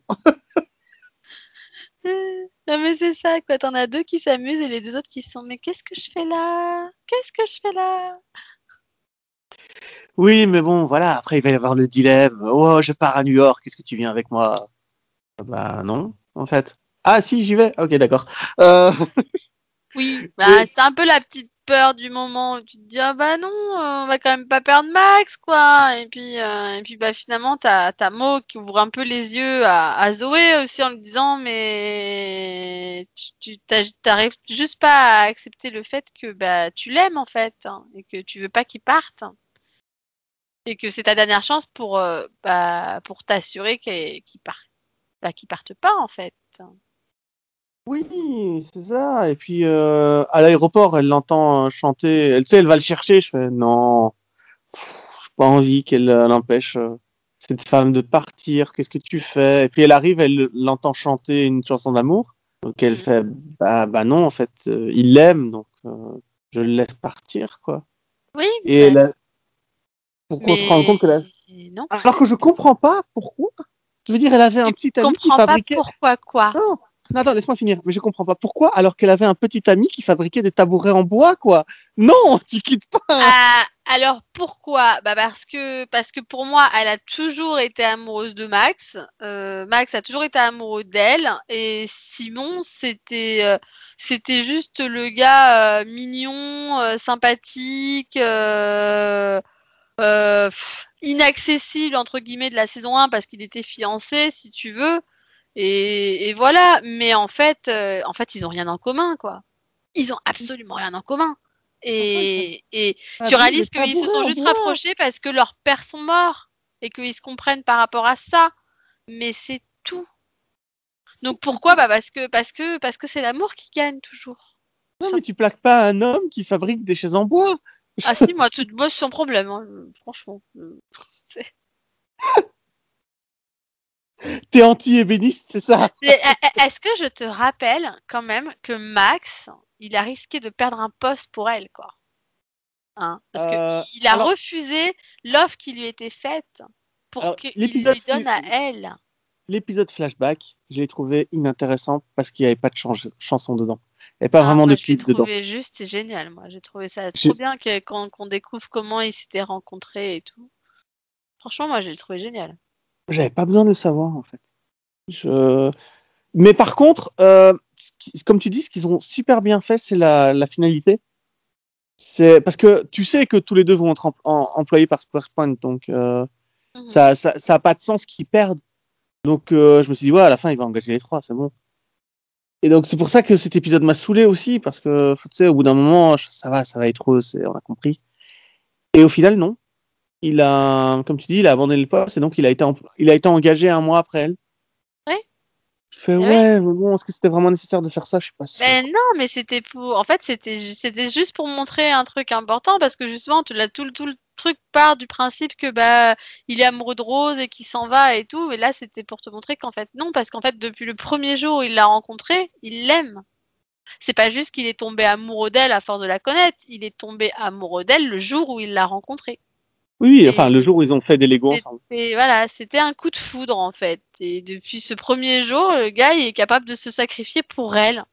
Non mais c'est ça quoi, t'en as deux qui s'amusent et les deux autres qui sont mais qu'est-ce que je fais là? Qu'est-ce que je fais là? Oui mais bon voilà après il va y avoir le dilemme. Oh je pars à New York est-ce que tu viens avec moi? Bah non en fait. Ah si j'y vais. Ok d'accord. Euh... *laughs* Oui, *laughs* bah, c'est un peu la petite peur du moment où tu te dis ah bah non, euh, on va quand même pas perdre Max quoi. Et puis euh, et puis bah finalement t'as t'as Mo qui ouvre un peu les yeux à, à Zoé aussi en lui disant mais tu t'arrives juste pas à accepter le fait que bah tu l'aimes en fait hein, et que tu veux pas qu'il parte. Et que c'est ta dernière chance pour euh, bah pour t'assurer qu'il qu'il parte bah, qu'il parte pas en fait. Oui, c'est ça. Et puis euh, à l'aéroport, elle l'entend euh, chanter. Elle, tu sais, elle va le chercher. Je fais non, j'ai pas envie qu'elle euh, l'empêche cette femme de partir. Qu'est-ce que tu fais? Et puis elle arrive, elle l'entend chanter une chanson d'amour. Donc elle Mhm. fait bah, bah non, en fait, euh, il l'aime, donc euh, je le laisse partir, quoi. Oui, Et elle a- pour qu'on se rende compte que la... non. alors que je comprends pas pourquoi. Je veux dire, elle avait un petit ami qui comprends pas fabriquait. pourquoi quoi. Non, non, attends, laisse-moi finir. Mais je comprends pas pourquoi, alors qu'elle avait un petit ami qui fabriquait des tabourets en bois, quoi. Non, *laughs* tu quittes pas. Ah, alors pourquoi? Bah parce que parce que pour moi, elle a toujours été amoureuse de Max. Euh, Max a toujours été amoureux d'elle et Simon, c'était euh, c'était juste le gars euh, mignon, sympathique, euh, inaccessible entre guillemets de la saison 1 parce qu'il était fiancé, si tu veux. Et, et voilà. Mais en fait, euh, en fait, ils ont rien en commun, quoi. Ils ont absolument rien en commun. Et, et tu réalises qu'ils se sont juste rapprochés parce que leurs pères sont morts et qu'ils se comprennent par rapport à ça. Mais c'est tout. Donc pourquoi? Bah parce que parce que parce que c'est l'amour qui gagne toujours. Non, mais tu plaques pas un homme qui fabrique des chaises en bois. Ah si, moi, tout, moi c'est sans problème, hein, franchement. Euh, *laughs* T'es anti-ébéniste, c'est ça? Mais, e- Est-ce que je te rappelle quand même que Max, il a risqué de perdre un poste pour elle, quoi? Hein Parce Euh, qu'il a alors- refusé l'offre qui lui était faite pour qu'il lui donne à elle. L'épisode flashback, je l'ai trouvé inintéressant parce qu'il n'y avait pas de chan- chanson dedans. Il n'y avait pas Ah, vraiment moi, de clip dedans. trouvé juste, génial, moi. J'ai trouvé ça J'ai- trop bien qu'on découvre comment ils s'étaient rencontrés et tout. Franchement, moi, je l'ai trouvé génial. J'avais pas besoin de le savoir, en fait. Je... Mais par contre, euh, comme tu dis, ce qu'ils ont super bien fait, c'est la, la finalité. C'est parce que tu sais que tous les deux vont être em- em- employés par SquarePoint, donc euh, Mhm. ça, ça, ça a pas de sens qu'ils perdent. Donc euh, je me suis dit ouais, à la fin il va engager les trois, c'est bon. Et donc c'est pour ça que cet épisode m'a saoulé aussi parce que tu sais au bout d'un moment ça va, ça va être c'est- on a compris. Et au final non, il a, comme tu dis, il a abandonné le poste et donc il a été, il a été engagé un mois après elle. Fais, Ah ouais. ouais, mais bon, est-ce que c'était vraiment nécessaire de faire ça? Je suis pas sûr. Ben non, mais c'était pour. En fait, c'était ju- c'était juste pour montrer un truc important parce que justement, tu l'as tout, le- tout le truc part du principe que bah il est amoureux de Rose et qu'il s'en va et tout. Mais là, c'était pour te montrer qu'en fait non, parce qu'en fait depuis le premier jour où il l'a rencontrée, il l'aime. C'est pas juste qu'il est tombé amoureux d'elle à force de la connaître. Il est tombé amoureux d'elle le jour où il l'a rencontrée. Oui, enfin, le jour où ils ont fait des Lego ensemble. Voilà, c'était un coup de foudre en fait. Et depuis ce premier jour, le gars il est capable de se sacrifier pour elle.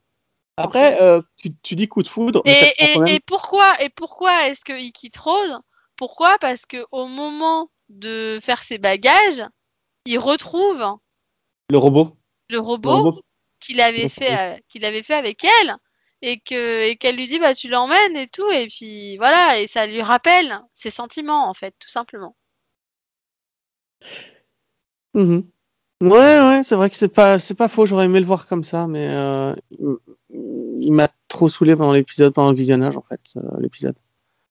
Après, euh, tu, tu dis coup de foudre, Et, même- pourquoi et pourquoi est-ce qu'il quitte Rose? Pourquoi? Parce que au moment de faire ses bagages, il retrouve le robot. le robot robot. qu'il avait fait euh, qu'il avait fait avec elle et que et qu'elle lui dit bah tu l'emmènes et tout et puis voilà et ça lui rappelle ses sentiments en fait tout simplement. Mhm. Ouais, ouais, c'est vrai que c'est pas, c'est pas faux. J'aurais aimé le voir comme ça, mais euh, il, m'a trop saoulé pendant l'épisode, pendant le visionnage, en fait, euh, l'épisode.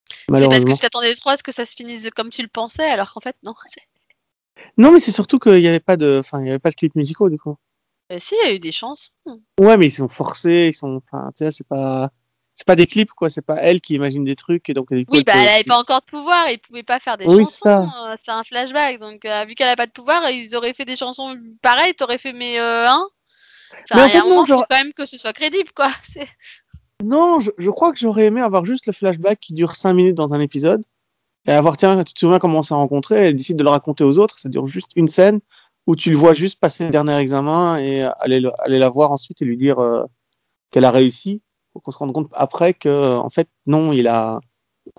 C'est parce que tu t'attendais trop à ce que ça se finisse comme tu le pensais alors qu'en fait non. Non, mais c'est surtout qu'il y avait pas de, enfin, il y avait pas de clips musicaux du coup. Euh, si il y a eu des chansons. Ouais, mais ils sont forcés, ils sont, enfin, tu sais, c'est pas, c'est pas des clips quoi. C'est pas elle qui imagine des trucs et donc Oui, elle bah elle avait pas encore de pouvoir, ils pouvaient pas faire des Oui, chansons, euh, c'est un flashback. Donc euh, vu qu'elle a pas de pouvoir, ils auraient fait des chansons pareilles, t'aurais fait mais euh, hein Mais en fait, un moment, non, genre- faut quand même que ce soit crédible, quoi. *laughs* Non, je, je crois que j'aurais aimé avoir juste le flashback qui dure 5 minutes dans un épisode et avoir, tiens, tu te souviens comment on s'est rencontrés, elle décide de le raconter aux autres, ça dure juste une scène où tu le vois juste passer le dernier examen et aller, le- aller la voir ensuite et lui dire euh, qu'elle a réussi pour qu'on se rende compte après que, en fait, non, il a,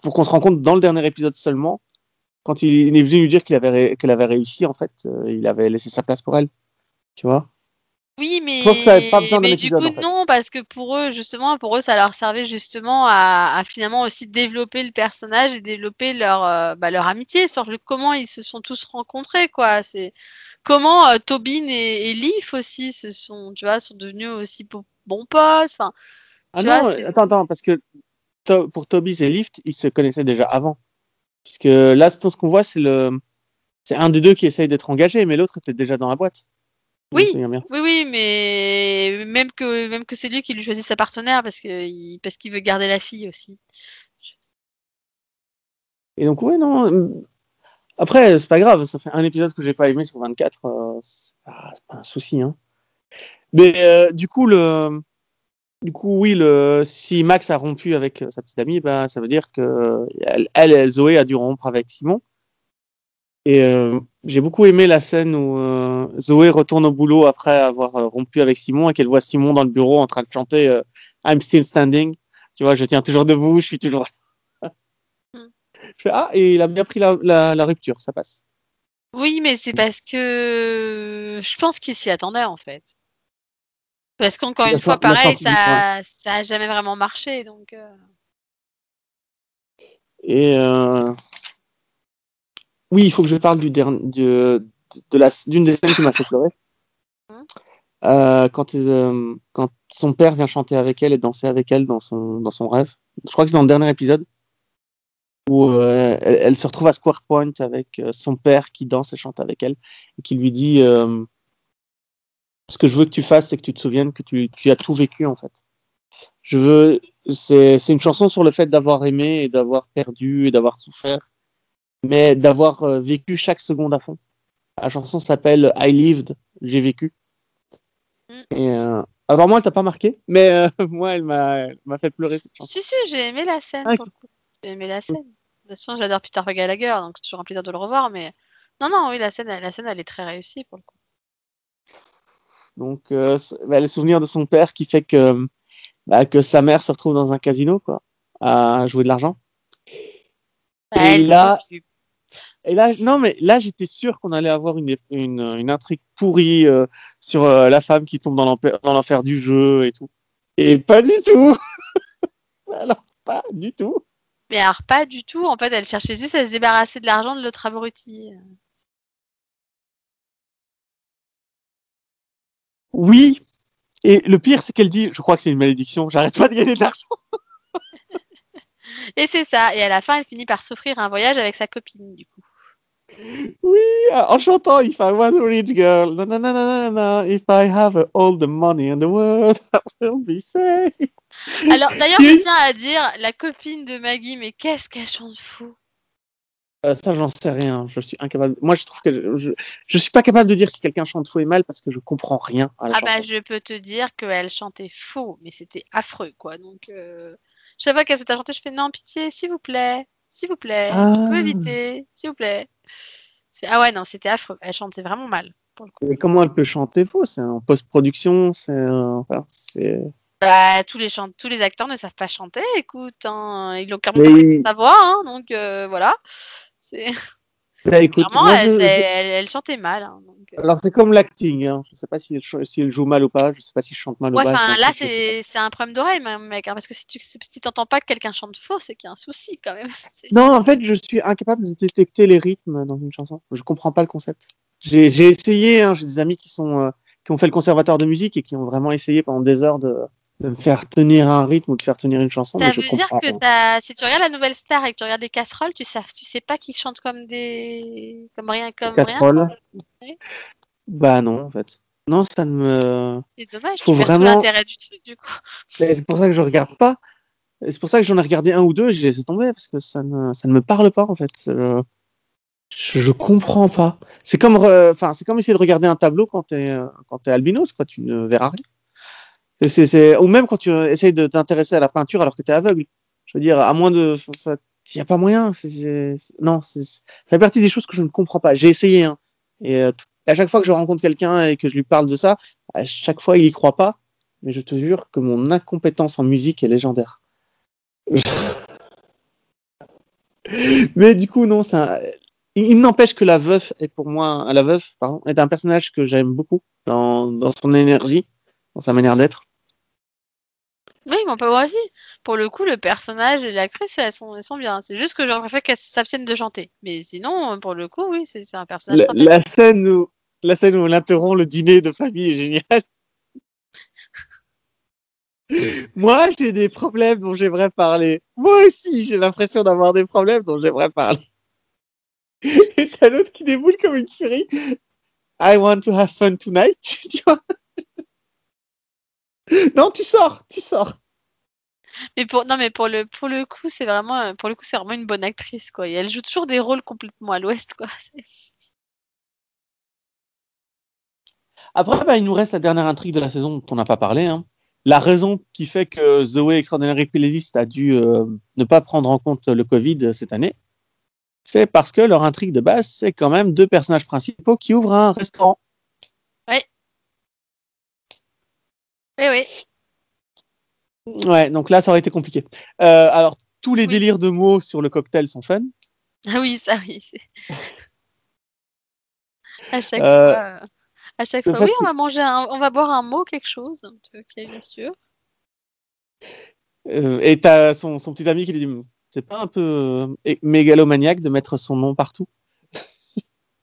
pour qu'on se rende compte dans le dernier épisode seulement, quand il, est venu lui dire qu'il avait, qu'elle avait réussi, en fait, euh, il avait laissé sa place pour elle. Tu vois? Oui, mais, pas mais du coup, en fait. non, parce que pour eux, justement, pour eux, ça leur servait justement à, à finalement aussi développer le personnage et développer leur, euh, bah, leur amitié sur le comment ils se sont tous rencontrés, quoi. C'est comment euh, Tobin et, et Leaf aussi se sont, tu vois, sont devenus aussi bons potes. Enfin, Ah non, vois, attends, attends, parce que To- pour Tobias et Lift, ils se connaissaient déjà avant. Puisque là, tout ce qu'on voit, c'est le, c'est un des deux qui essaye d'être engagé, mais l'autre était déjà dans la boîte. Oui. oui, oui, mais même que même que c'est lui qui lui choisit sa partenaire parce que il, parce qu'il veut garder la fille aussi. Et donc, ouais, non. Après, c'est pas grave, ça fait un épisode que j'ai pas aimé sur 24, euh, c'est pas, un souci, hein. Mais euh, du coup, le, du coup, oui, le, si Max a rompu avec euh, sa petite amie, ben, ça veut dire que elle, elle, Zoé a dû rompre avec Simon. Et euh, j'ai beaucoup aimé la scène où euh, Zoé retourne au boulot après avoir euh, rompu avec Simon et qu'elle voit Simon dans le bureau en train de chanter euh, I'm still standing. Tu vois, je tiens toujours debout, je suis toujours. Je fais, ah, et il a bien pris la, la, la rupture, ça passe. Oui, mais c'est parce que je pense qu'il s'y attendait en fait. Parce qu'encore une fois, pareil, ça, ça a jamais vraiment marché, donc. euh, Et euh... oui, il faut que je parle du dernier, de, de la, d'une des scènes qui m'a fait pleurer. Hein? Euh, quand, euh, quand son père vient chanter avec elle et danser avec elle dans son, dans son rêve. Je crois que c'est dans le dernier épisode où euh, elle, elle se retrouve à Square Point avec euh, son père qui danse et chante avec elle et qui lui dit euh, ce que je veux que tu fasses, c'est que tu te souviennes que tu, tu as tout vécu en fait. Je veux, c'est, c'est une chanson sur le fait d'avoir aimé et d'avoir perdu et d'avoir souffert, mais d'avoir vécu chaque seconde à fond. La chanson s'appelle I Lived, j'ai vécu. Mm. Et alors moi, elle t'a pas marqué, mais *laughs* moi, elle m'a, fait pleurer cette chanson. Si, si, j'ai aimé la scène. Ah, pour. J'ai aimé la scène. De toute façon, j'adore Peter Gallagher, donc c'est toujours un plaisir de le revoir, mais. Non, non, oui, la scène, la scène, elle est très réussie pour le coup. Donc, euh, bah, le souvenir de son père qui fait que, bah, que sa mère se retrouve dans un casino, quoi, à jouer de l'argent. Bah, Et là-. Et là, non, mais là, j'étais sûr qu'on allait avoir une, une, une intrigue pourrie euh, sur euh, la femme qui tombe dans l'enfer du jeu et tout. Et pas du tout. *laughs* Alors, pas du tout. Mais alors, pas du tout. En fait, elle cherchait juste à se débarrasser de l'argent de l'autre abruti. Oui. Et le pire, c'est qu'elle dit, je crois que c'est une malédiction, j'arrête pas de gagner de l'argent. Et c'est ça. Et à la fin, elle finit par s'offrir un voyage avec sa copine, du coup. Oui, en chantant If I was a rich girl, na, na, na, na, na, na, if I have all the money in the world, *laughs* I will be safe. Alors, d'ailleurs, je tiens à dire, la copine de Maggie, mais qu'est-ce qu'elle chante fou Euh, ça, j'en sais rien. Je suis incapable. Moi, je trouve que je, je, je suis pas capable de dire si quelqu'un chante faux et mal parce que je comprends rien à la Ah bah, je peux te dire qu'elle chantait faux, mais c'était affreux, quoi. Donc, euh, je sais pas qu'est-ce que t'as chanté. Je fais non, pitié, s'il vous plaît, s'il vous plaît, Ah. peut éviter, s'il vous plaît. Ah ouais, non, c'était affreux. Elle chantait vraiment mal. Pour le coup. Et comment elle peut chanter faux? C'est en post-production, c'est euh, enfin, c'est. Bah, tous les tous les acteurs ne savent pas chanter. Écoute, hein, ils l'ont clairement Mais- pas sa voix, hein, donc euh, voilà. C'est *laughs* Bah, clairement, moi, elle, je- c'est- je- elle- elle chantait mal. hein, donc, euh. alors c'est comme l'acting. Hein. Je sais pas si elle, ch- si elle joue mal ou pas. Je sais pas si je chante mal Ouais, ou pas. là, c'est un problème d'oreille, mec. parce que si tu si t'entends pas que quelqu'un chante faux, c'est qu'il y a un souci quand même. *laughs* Non, en fait, je suis incapable de détecter les rythmes dans une chanson. Je comprends pas le concept. J'ai essayé. J'ai des amis qui sont euh, qui ont fait le conservatoire de musique et qui ont vraiment essayé pendant des heures de, de me faire tenir un rythme ou de faire tenir une chanson. Ça mais je veut dire que si tu regardes la nouvelle star et que tu regardes les casseroles, tu sais, tu sais pas qu'ils chantent comme des, comme rien, comme rien. Casserole. Oui. Bah non, en fait. Non, ça ne me. C'est dommage. Faut vraiment- l'intérêt du truc du coup. C'est pour ça que je regarde pas. C'est pour ça que j'en ai regardé un ou deux et j'ai laissé tomber parce que ça ne, ça ne me parle pas en fait. Je, je, je comprends pas. C'est comme, re- enfin, c'est comme essayer de regarder un tableau quand t'es, euh, quand t'es albinos, quoi. Tu ne verras rien. C'est, ou même quand tu essayes de t'intéresser à la peinture alors que t'es aveugle. Je veux dire, à moins de, il y a pas moyen. C'est, c'est- non, c'est, fait partie des choses que je ne comprends pas. J'ai essayé, hein. Et euh, à chaque fois que je rencontre quelqu'un et que je lui parle de ça, à chaque fois il y croit pas. Mais je te jure que mon incompétence en musique est légendaire. *laughs* Mais du coup, non, ça. Il n'empêche que la veuve est pour moi, la veuve, pardon, est un personnage que j'aime beaucoup dans, dans son énergie, dans sa manière d'être. Oui, mais pas moi aussi. Pour le coup, le personnage et l'actrice, elles sont, elles sont bien. C'est juste que j'aurais préféré qu'elles s'abstiennent de chanter. Mais sinon, pour le coup, oui, c'est un personnage La, scène où, la scène où elle interrompt le dîner de famille est géniale. *laughs* Moi, j'ai des problèmes dont j'aimerais parler. Moi aussi, j'ai l'impression d'avoir des problèmes dont j'aimerais parler. *laughs* Et t'as l'autre qui déboule comme une furie. I want to have fun tonight. *laughs* Tu vois non, tu sors, tu sors. Mais pour, non, mais pour le, pour le coup, c'est vraiment, pour le coup, c'est vraiment une bonne actrice, quoi. Et elle joue toujours des rôles complètement à l'ouest, quoi. *laughs* Après, bah, il nous reste la dernière intrigue de la saison dont on n'a pas parlé. hein. La raison qui fait que Zoé Extraordinary Playlist a dû euh, ne pas prendre en compte le Covid cette année, c'est parce que leur intrigue de base, c'est quand même deux personnages principaux qui ouvrent un restaurant. Oui, oui. Ouais, donc là, ça aurait été compliqué. Euh, alors, tous les Oui. délires de mots sur le cocktail sont fun. Ah oui, ça, oui. *laughs* À chaque Euh, fois, euh, à chaque le fois, fait oui, on va manger, un, on va boire un mot, quelque chose. Ok, bien sûr. Euh, et t'as son, son petit ami qui lui dit C'est pas un peu mégalomaniaque de mettre son nom partout?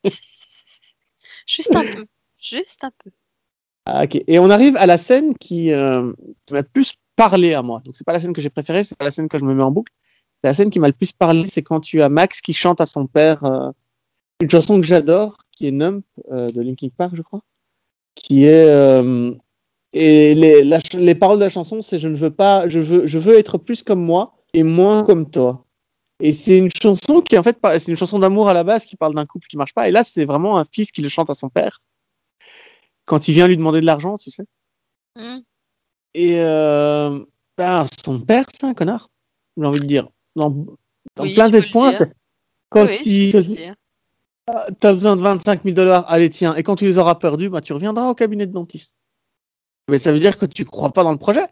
*laughs* Juste un peu. Juste un peu. Ah. Et on arrive à la scène qui, euh, qui m'a le plus parlé à moi. Donc c'est pas la scène que j'ai préférée, c'est pas la scène que je me mets en boucle. C'est la scène qui m'a le plus parlé, c'est quand tu as Max qui chante à son père euh, une chanson que j'adore, qui est Nump euh, de Linkin Park, je crois, qui est et les, les paroles de la chanson, c'est je ne veux pas, je veux, je veux être plus comme moi et moins comme toi. Et c'est une chanson qui en fait, c'est une chanson d'amour à la base qui parle d'un couple qui marche pas. Et là, c'est vraiment un fils qui le chante à son père quand il vient lui demander de l'argent, tu sais. Hmm. Et euh, ben, son père, c'est un connard, j'ai envie de dire. Dans, dans Oui, plein des points, c'est quand Oui, il. Ah, t'as besoin de 25 000 dollars, allez tiens, et quand tu les auras perdus, bah, tu reviendras au cabinet de dentiste. Mais ça veut dire que tu crois pas dans le projet?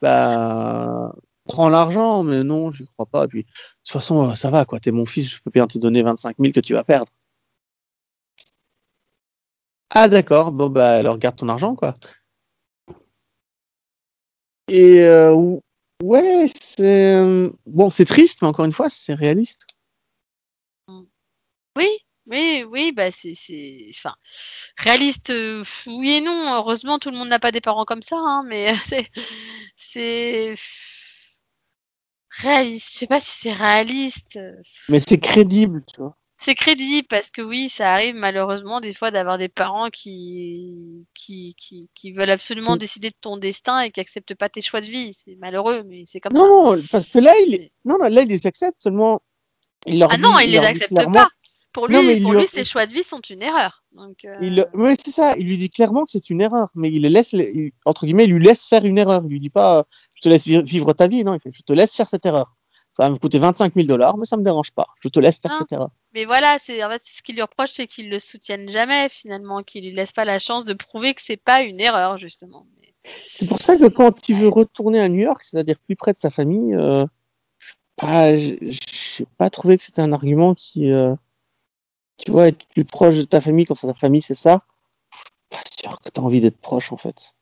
Bah, prends l'argent, mais non, je crois pas. Et puis, de toute façon, euh, ça va, quoi. T'es mon fils, je peux bien te donner 25 000 que tu vas perdre. Ah, d'accord. Bon, bah, alors garde ton argent, quoi. Et, euh, ouais, c'est, euh, bon, c'est triste, mais encore une fois, c'est réaliste. Oui, oui, oui, bah c'est, c'est, enfin, réaliste, euh, oui et non. Heureusement, tout le monde n'a pas des parents comme ça, hein, mais *laughs* c'est, c'est réaliste. Je sais pas si c'est réaliste. Mais c'est crédible, tu vois. C'est crédible parce que oui, ça arrive malheureusement des fois d'avoir des parents qui, qui, qui, qui veulent absolument Mm. décider de ton destin et qui acceptent pas tes choix de vie. C'est malheureux, mais c'est comme ça. Non, non, parce que là, il non, non, là, il les accepte seulement. Il leur Ah dit- non, il les leur dit accepte clairement- pas. Pour lui, Non, il pour lui- lui, ses choix de vie sont une erreur. Donc, euh, Il, ouais, c'est ça. Il lui dit clairement que c'est une erreur, mais il le laisse, il- entre guillemets, il lui laisse faire une erreur. Il lui dit pas, euh, je te laisse vi- vivre ta vie. Non, il fait, je te laisse faire cette erreur. Ça va me coûter 25 000 dollars, mais ça me dérange pas. Je te laisse faire cette erreur. Mais voilà, c'est en fait c'est ce qu'il lui reproche, c'est qu'il le soutienne jamais finalement, qu'il lui laisse pas la chance de prouver que c'est pas une erreur justement. Mais- C'est pour ça que quand il veut retourner à New York, c'est-à-dire plus près de sa famille, euh, pas, j'ai pas trouvé que c'était un argument qui, euh, tu vois, être plus proche de ta famille quand ta famille c'est ça. Pas sûr que t'as envie d'être proche en fait.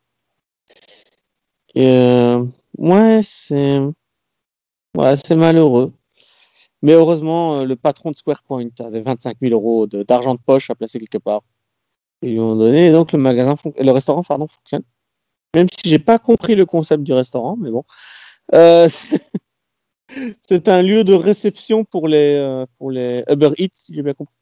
Et euh, ouais, c'est, ouais, c'est malheureux. Mais heureusement, euh, le patron de SquarePoint avait 25 000 euros d'argent de poche à placer quelque part. Ils lui ont donné, et donc le magasin, le restaurant, pardon, fonctionne. Même si j'ai pas compris le concept du restaurant, mais bon. Euh, *laughs* c'est un lieu de réception pour les, euh, pour les Uber Eats, si j'ai bien compris.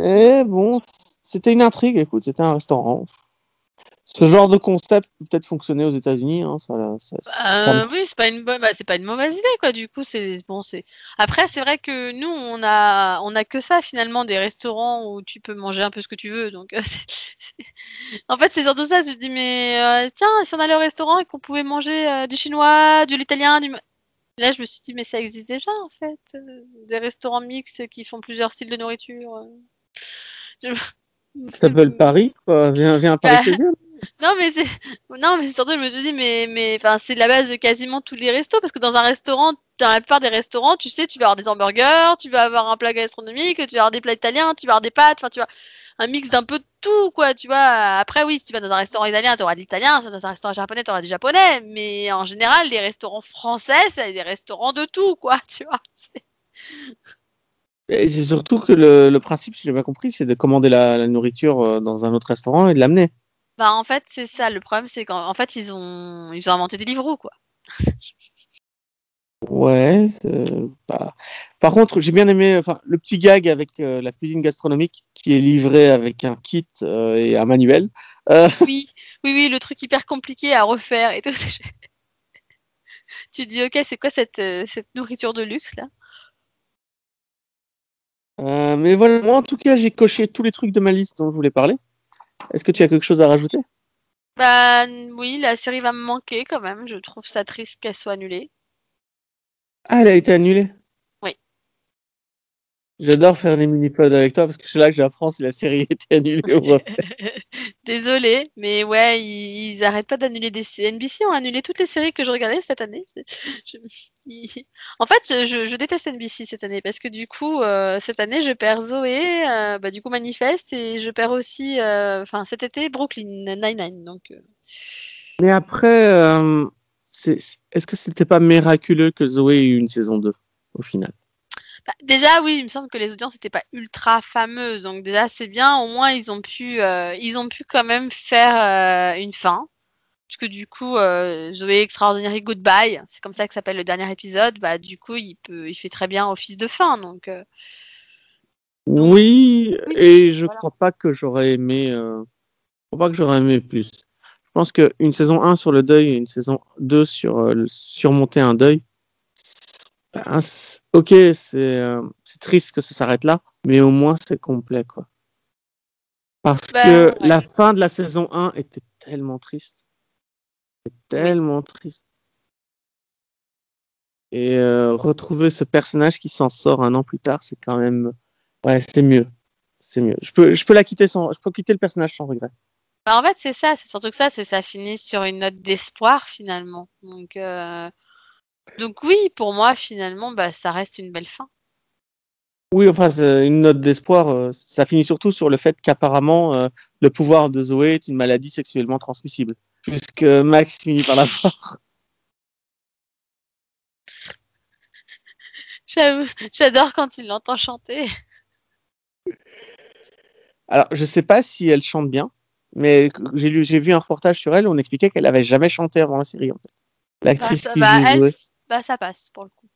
Et bon, c'était une intrigue, écoute, c'était un restaurant. Ce genre de concept peut peut-être fonctionner aux États-Unis. Hein, ça, ça- Euh, oui, c'est pas une bonne, bah, c'est pas une mauvaise idée quoi. Du coup, c'est bon, c'est. Après, c'est vrai que nous, on a, on a que ça finalement des restaurants où tu peux manger un peu ce que tu veux. Donc, *laughs* euh, en fait, c'est surtout ça. Je te dis, mais euh, tiens, si on allait au restaurant et qu'on pouvait manger euh, du chinois, de l'italien, du. Là, je me suis dit, mais ça existe déjà en fait, euh, des restaurants mixtes qui font plusieurs styles de nourriture. euh. Je- ça s'appelle *laughs* Paris, quoi. Viens, viens à Paris Bah, 16e. Non mais c'est non mais surtout je me suis dit mais mais enfin c'est la base de quasiment tous les restos parce que dans un restaurant dans la plupart des restaurants tu sais tu vas avoir des hamburgers tu vas avoir un plat gastronomique tu vas avoir des plats italiens tu vas avoir des pâtes enfin tu vois un mix d'un peu de tout quoi tu vois après oui si tu vas dans un restaurant italien tu auras de l'italien si tu vas dans un restaurant japonais tu auras du japonais mais en général les restaurants français c'est des restaurants de tout quoi *laughs* tu vois C'est- surtout que le, principe, si j'ai bien compris, c'est de commander la, la nourriture euh, dans un autre restaurant et de l'amener. Bah en fait c'est ça le problème c'est qu'en en fait ils ont ils ont inventé des livres quoi Ouais. euh, bah. Par contre, j'ai bien aimé enfin, le petit gag avec euh, la cuisine gastronomique qui est livrée avec un kit euh, et un manuel. *laughs* Oui, oui, oui, le truc hyper compliqué à refaire et tout. *laughs* Tu te dis, ok, c'est quoi cette, cette nourriture de luxe là? Mais voilà, moi en tout cas, j'ai coché tous les trucs de ma liste dont je voulais parler. Est-ce que tu as quelque chose à rajouter? Bah oui, la série va me manquer quand même. Je trouve ça triste qu'elle soit annulée. Ah, elle a été annulée. J'adore faire des mini-pods avec toi parce que c'est là que j'apprends si la série a été annulée ou pas. *laughs* Désolée, mais ouais, ils, ils arrêtent pas d'annuler des séries. NBC ont annulé toutes les séries que je regardais cette année. C'est- je- ils- *laughs* En fait, je, je déteste NBC cette année parce que du coup, euh, cette année, je perds Zoé, euh, bah, du coup Manifeste, et je perds aussi, euh, enfin cet été, Brooklyn Nine-Nine. Donc, euh, Mais après, euh, est-ce que c'était pas miraculeux que Zoé ait eu une saison 2 au final? Bah, déjà, oui, il me semble que les audiences n'étaient pas ultra fameuses, donc déjà c'est bien. Au moins, ils ont pu, euh, ils ont pu quand même faire euh, une fin, puisque du coup, euh, Zoé Extraordinary Goodbye, c'est comme ça que s'appelle le dernier épisode. Bah, du coup, il peut, il fait très bien office de fin, donc. euh, Oui, Oui, et je voilà. crois pas que j'aurais aimé. Je crois pas que j'aurais aimé plus. Je pense qu'une saison 1 sur le deuil et une saison 2 sur surmonter un deuil. Ben, c'est- ok, c'est euh, c'est triste que ça s'arrête là, mais au moins c'est complet quoi. Parce Ben, que ouais. la fin de la saison 1 était tellement triste. Tellement triste. Et euh, retrouver ce personnage qui s'en sort un an plus tard, c'est quand même. Ouais, c'est mieux. C'est mieux. Je peux, je peux la quitter sans. Je peux quitter le personnage sans regret. Bah, en fait, c'est ça, c'est surtout que ça, c'est ça finit sur une note d'espoir finalement. Donc, euh, donc oui, pour moi, finalement, bah, ça reste une belle fin. Oui, enfin, une note d'espoir. euh, ça finit surtout sur le fait qu'apparemment, euh, le pouvoir de Zoé est une maladie sexuellement transmissible. Puisque Max finit par la voir. *laughs* J'avoue- J'adore quand il l'entend chanter. Alors, je sais pas si elle chante bien, mais j'ai vu un reportage sur elle où on expliquait qu'elle avait jamais chanté avant la série. En fait. Bah, L'actrice bah, elle, Zoé. Bah, ça passe pour le coup.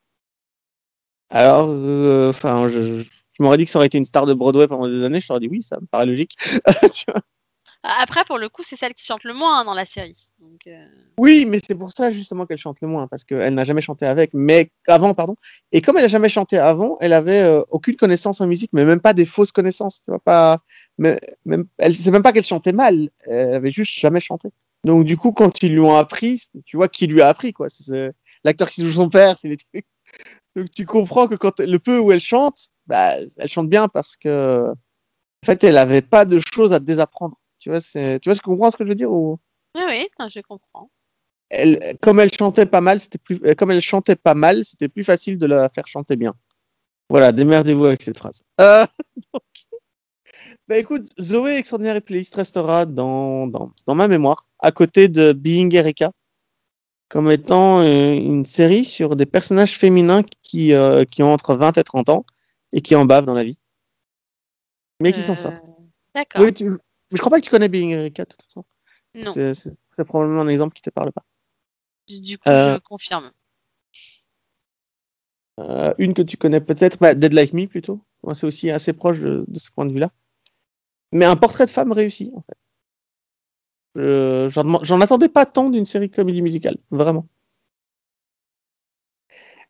Alors, euh, enfin, je, m'aurais dit que ça aurait été une star de Broadway pendant des années, je t'aurais dit oui, ça me paraît logique. *laughs* Tu vois Après, pour le coup, c'est celle qui chante le moins hein, dans la série. Donc, euh, oui, mais c'est pour ça justement qu'elle chante le moins, parce qu'elle n'a jamais chanté avec, mais avant, pardon. Et comme elle n'a jamais chanté avant, elle avait euh, aucune connaissance en musique, mais même pas des fausses connaissances. Tu vois pas, mais, même, elle, c'est même pas qu'elle chantait mal, elle avait juste jamais chanté. Donc du coup, quand ils lui ont appris, tu vois qui lui a appris quoi. C'est l'acteur qui joue son père, c'est les trucs. Donc tu comprends que quand le peu où elle chante, bah, elle chante bien parce que en fait, elle avait pas de choses à désapprendre. Tu vois, c'est, tu vois ce que tu comprends ce que je veux dire ou? Oui, oui, non, je comprends. elle, comme elle chantait pas mal, c'était plus, comme elle chantait pas mal, c'était plus facile de la faire chanter bien. Voilà, démerdez-vous avec cette phrase. Euh, *laughs* donc, bah écoute, Zoé Extraordinaire et Playlist restera dans, dans, dans ma mémoire, à côté de Being Erika, comme étant euh, une série sur des personnages féminins qui, euh, qui ont entre 20 et 30 ans et qui en bavent dans la vie. Mais qui s'en Euh, sortent. D'accord. Oui, tu... mais je crois pas que tu connais Being Erika, de toute façon. non, C'est- probablement un exemple qui te parle pas. du, coup, Euh, je confirme. Euh, une que tu connais peut-être, bah, Dead Like Me plutôt. Moi, c'est aussi assez proche de, de ce point de vue-là. Mais un portrait de femme réussi, en fait. Je- J'en attendais pas tant d'une série comédie musicale, vraiment.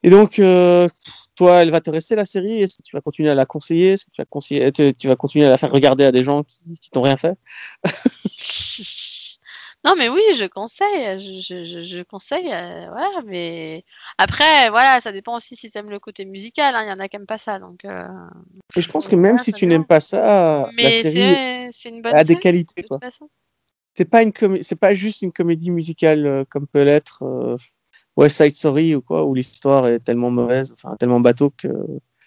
Et donc, euh, toi, elle va te rester la série? Est-ce que tu vas continuer à la conseiller? Est-ce que tu vas, conseiller, tu, tu vas continuer à la faire regarder à des gens qui, qui t'ont rien fait? *laughs* Non, mais oui, je conseille, je, je, je, je conseille, euh, voilà, mais après, voilà, ça dépend aussi si t'aimes le côté musical, hein, il y en a qui aiment pas ça, donc. euh, Et je pense que même Voilà, si tu n'aimes pas ça, la Mais série c'est une bonne a des série, qualités, de quoi. toute façon. C'est pas une c'est pas juste une comédie musicale euh, comme peut l'être euh, West Side Story ou quoi où l'histoire est tellement mauvaise enfin tellement bateau que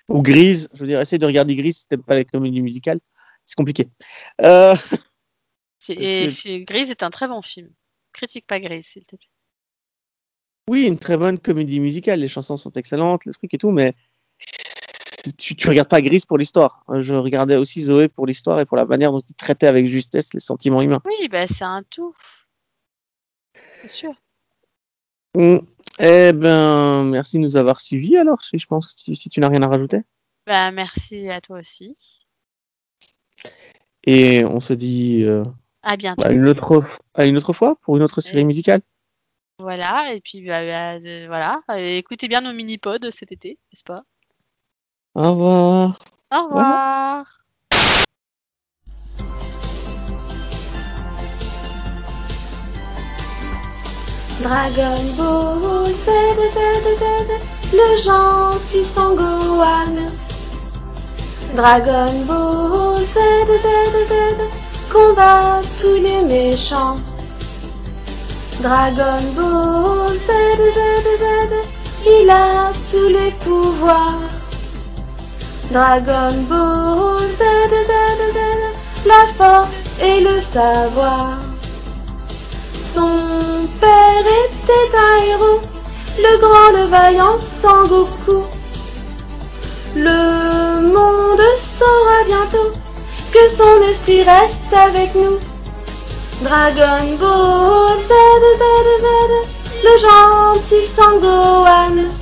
ou Grise je veux dire essaye de regarder Grise si t'aimes pas les comédies musicales c'est compliqué euh, *laughs* Et Grise est un très bon film. Critique pas Grise, s'il te plaît. oui une très bonne comédie musicale les chansons sont excellentes le truc et tout mais tu, tu regardes pas Grise pour l'histoire je regardais aussi Zoé pour l'histoire et pour la manière dont il traitait avec justesse les sentiments humains Oui, bah c'est un tout. C'est sûr. Eh ben merci de nous avoir suivis alors si je pense que si, si tu n'as rien à rajouter Bah merci à toi aussi. Et on se dit euh, À bientôt. à, une autre, à une autre fois pour une autre série musicale. Voilà, et puis bah, bah, euh, voilà. Euh, écoutez bien nos mini-pods cet été, n'est-ce pas? Au revoir. Au revoir. Dragon Ball Z, Z, Z, le gentil Sangohan. Dragon Ball Z, Z, Z, combat tous les méchants. Dragon Ball Z, Z, Z, il a tous les pouvoirs. Dragon Ball Z, la force et le savoir. Son père était un héros, le grand, le vaillant Sangoku. Le monde saura bientôt que son esprit reste avec nous. Dragon Ball Z, le gentil Sangohan.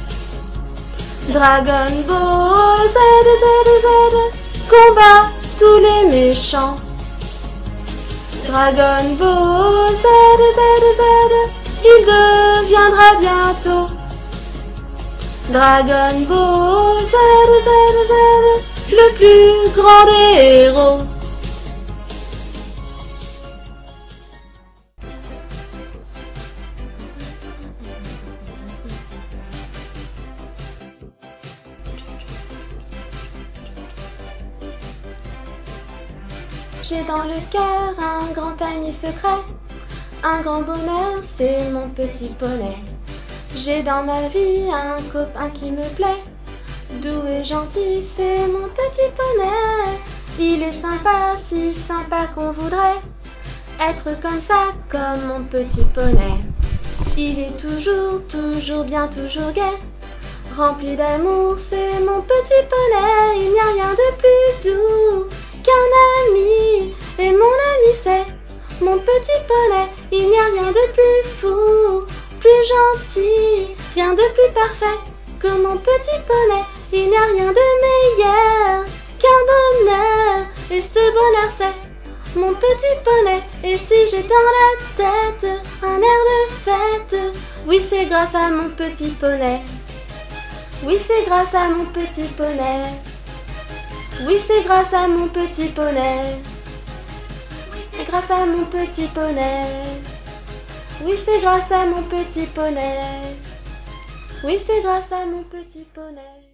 Dragon Ball Z, Z, Z, combat tous les méchants. Dragon Ball Z, Z, Z, il deviendra bientôt. Dragon Ball Z, Z, Z, le plus grand des héros. Secret, un grand bonheur, c'est mon petit poney. J'ai dans ma vie un copain qui me plaît, doux et gentil, c'est mon petit poney. Il est sympa, si sympa qu'on voudrait être comme ça, comme mon petit poney. Il est toujours, toujours bien, toujours gai, rempli d'amour, c'est mon petit poney. Il n'y a rien de plus doux qu'un ami, et mon ami c'est mon petit poney. Il n'y a rien de plus fou, plus gentil, rien de plus parfait que mon petit poney. Il n'y a rien de meilleur qu'un bonheur. Et ce bonheur, c'est mon petit poney. Et si j'ai dans la tête un air de fête, oui, c'est grâce à mon petit poney. Oui, c'est grâce à mon petit poney. Oui, c'est grâce à mon petit poney. C'est grâce à mon petit poney. Oui, c'est grâce à mon petit poney. Oui, c'est grâce à mon petit poney.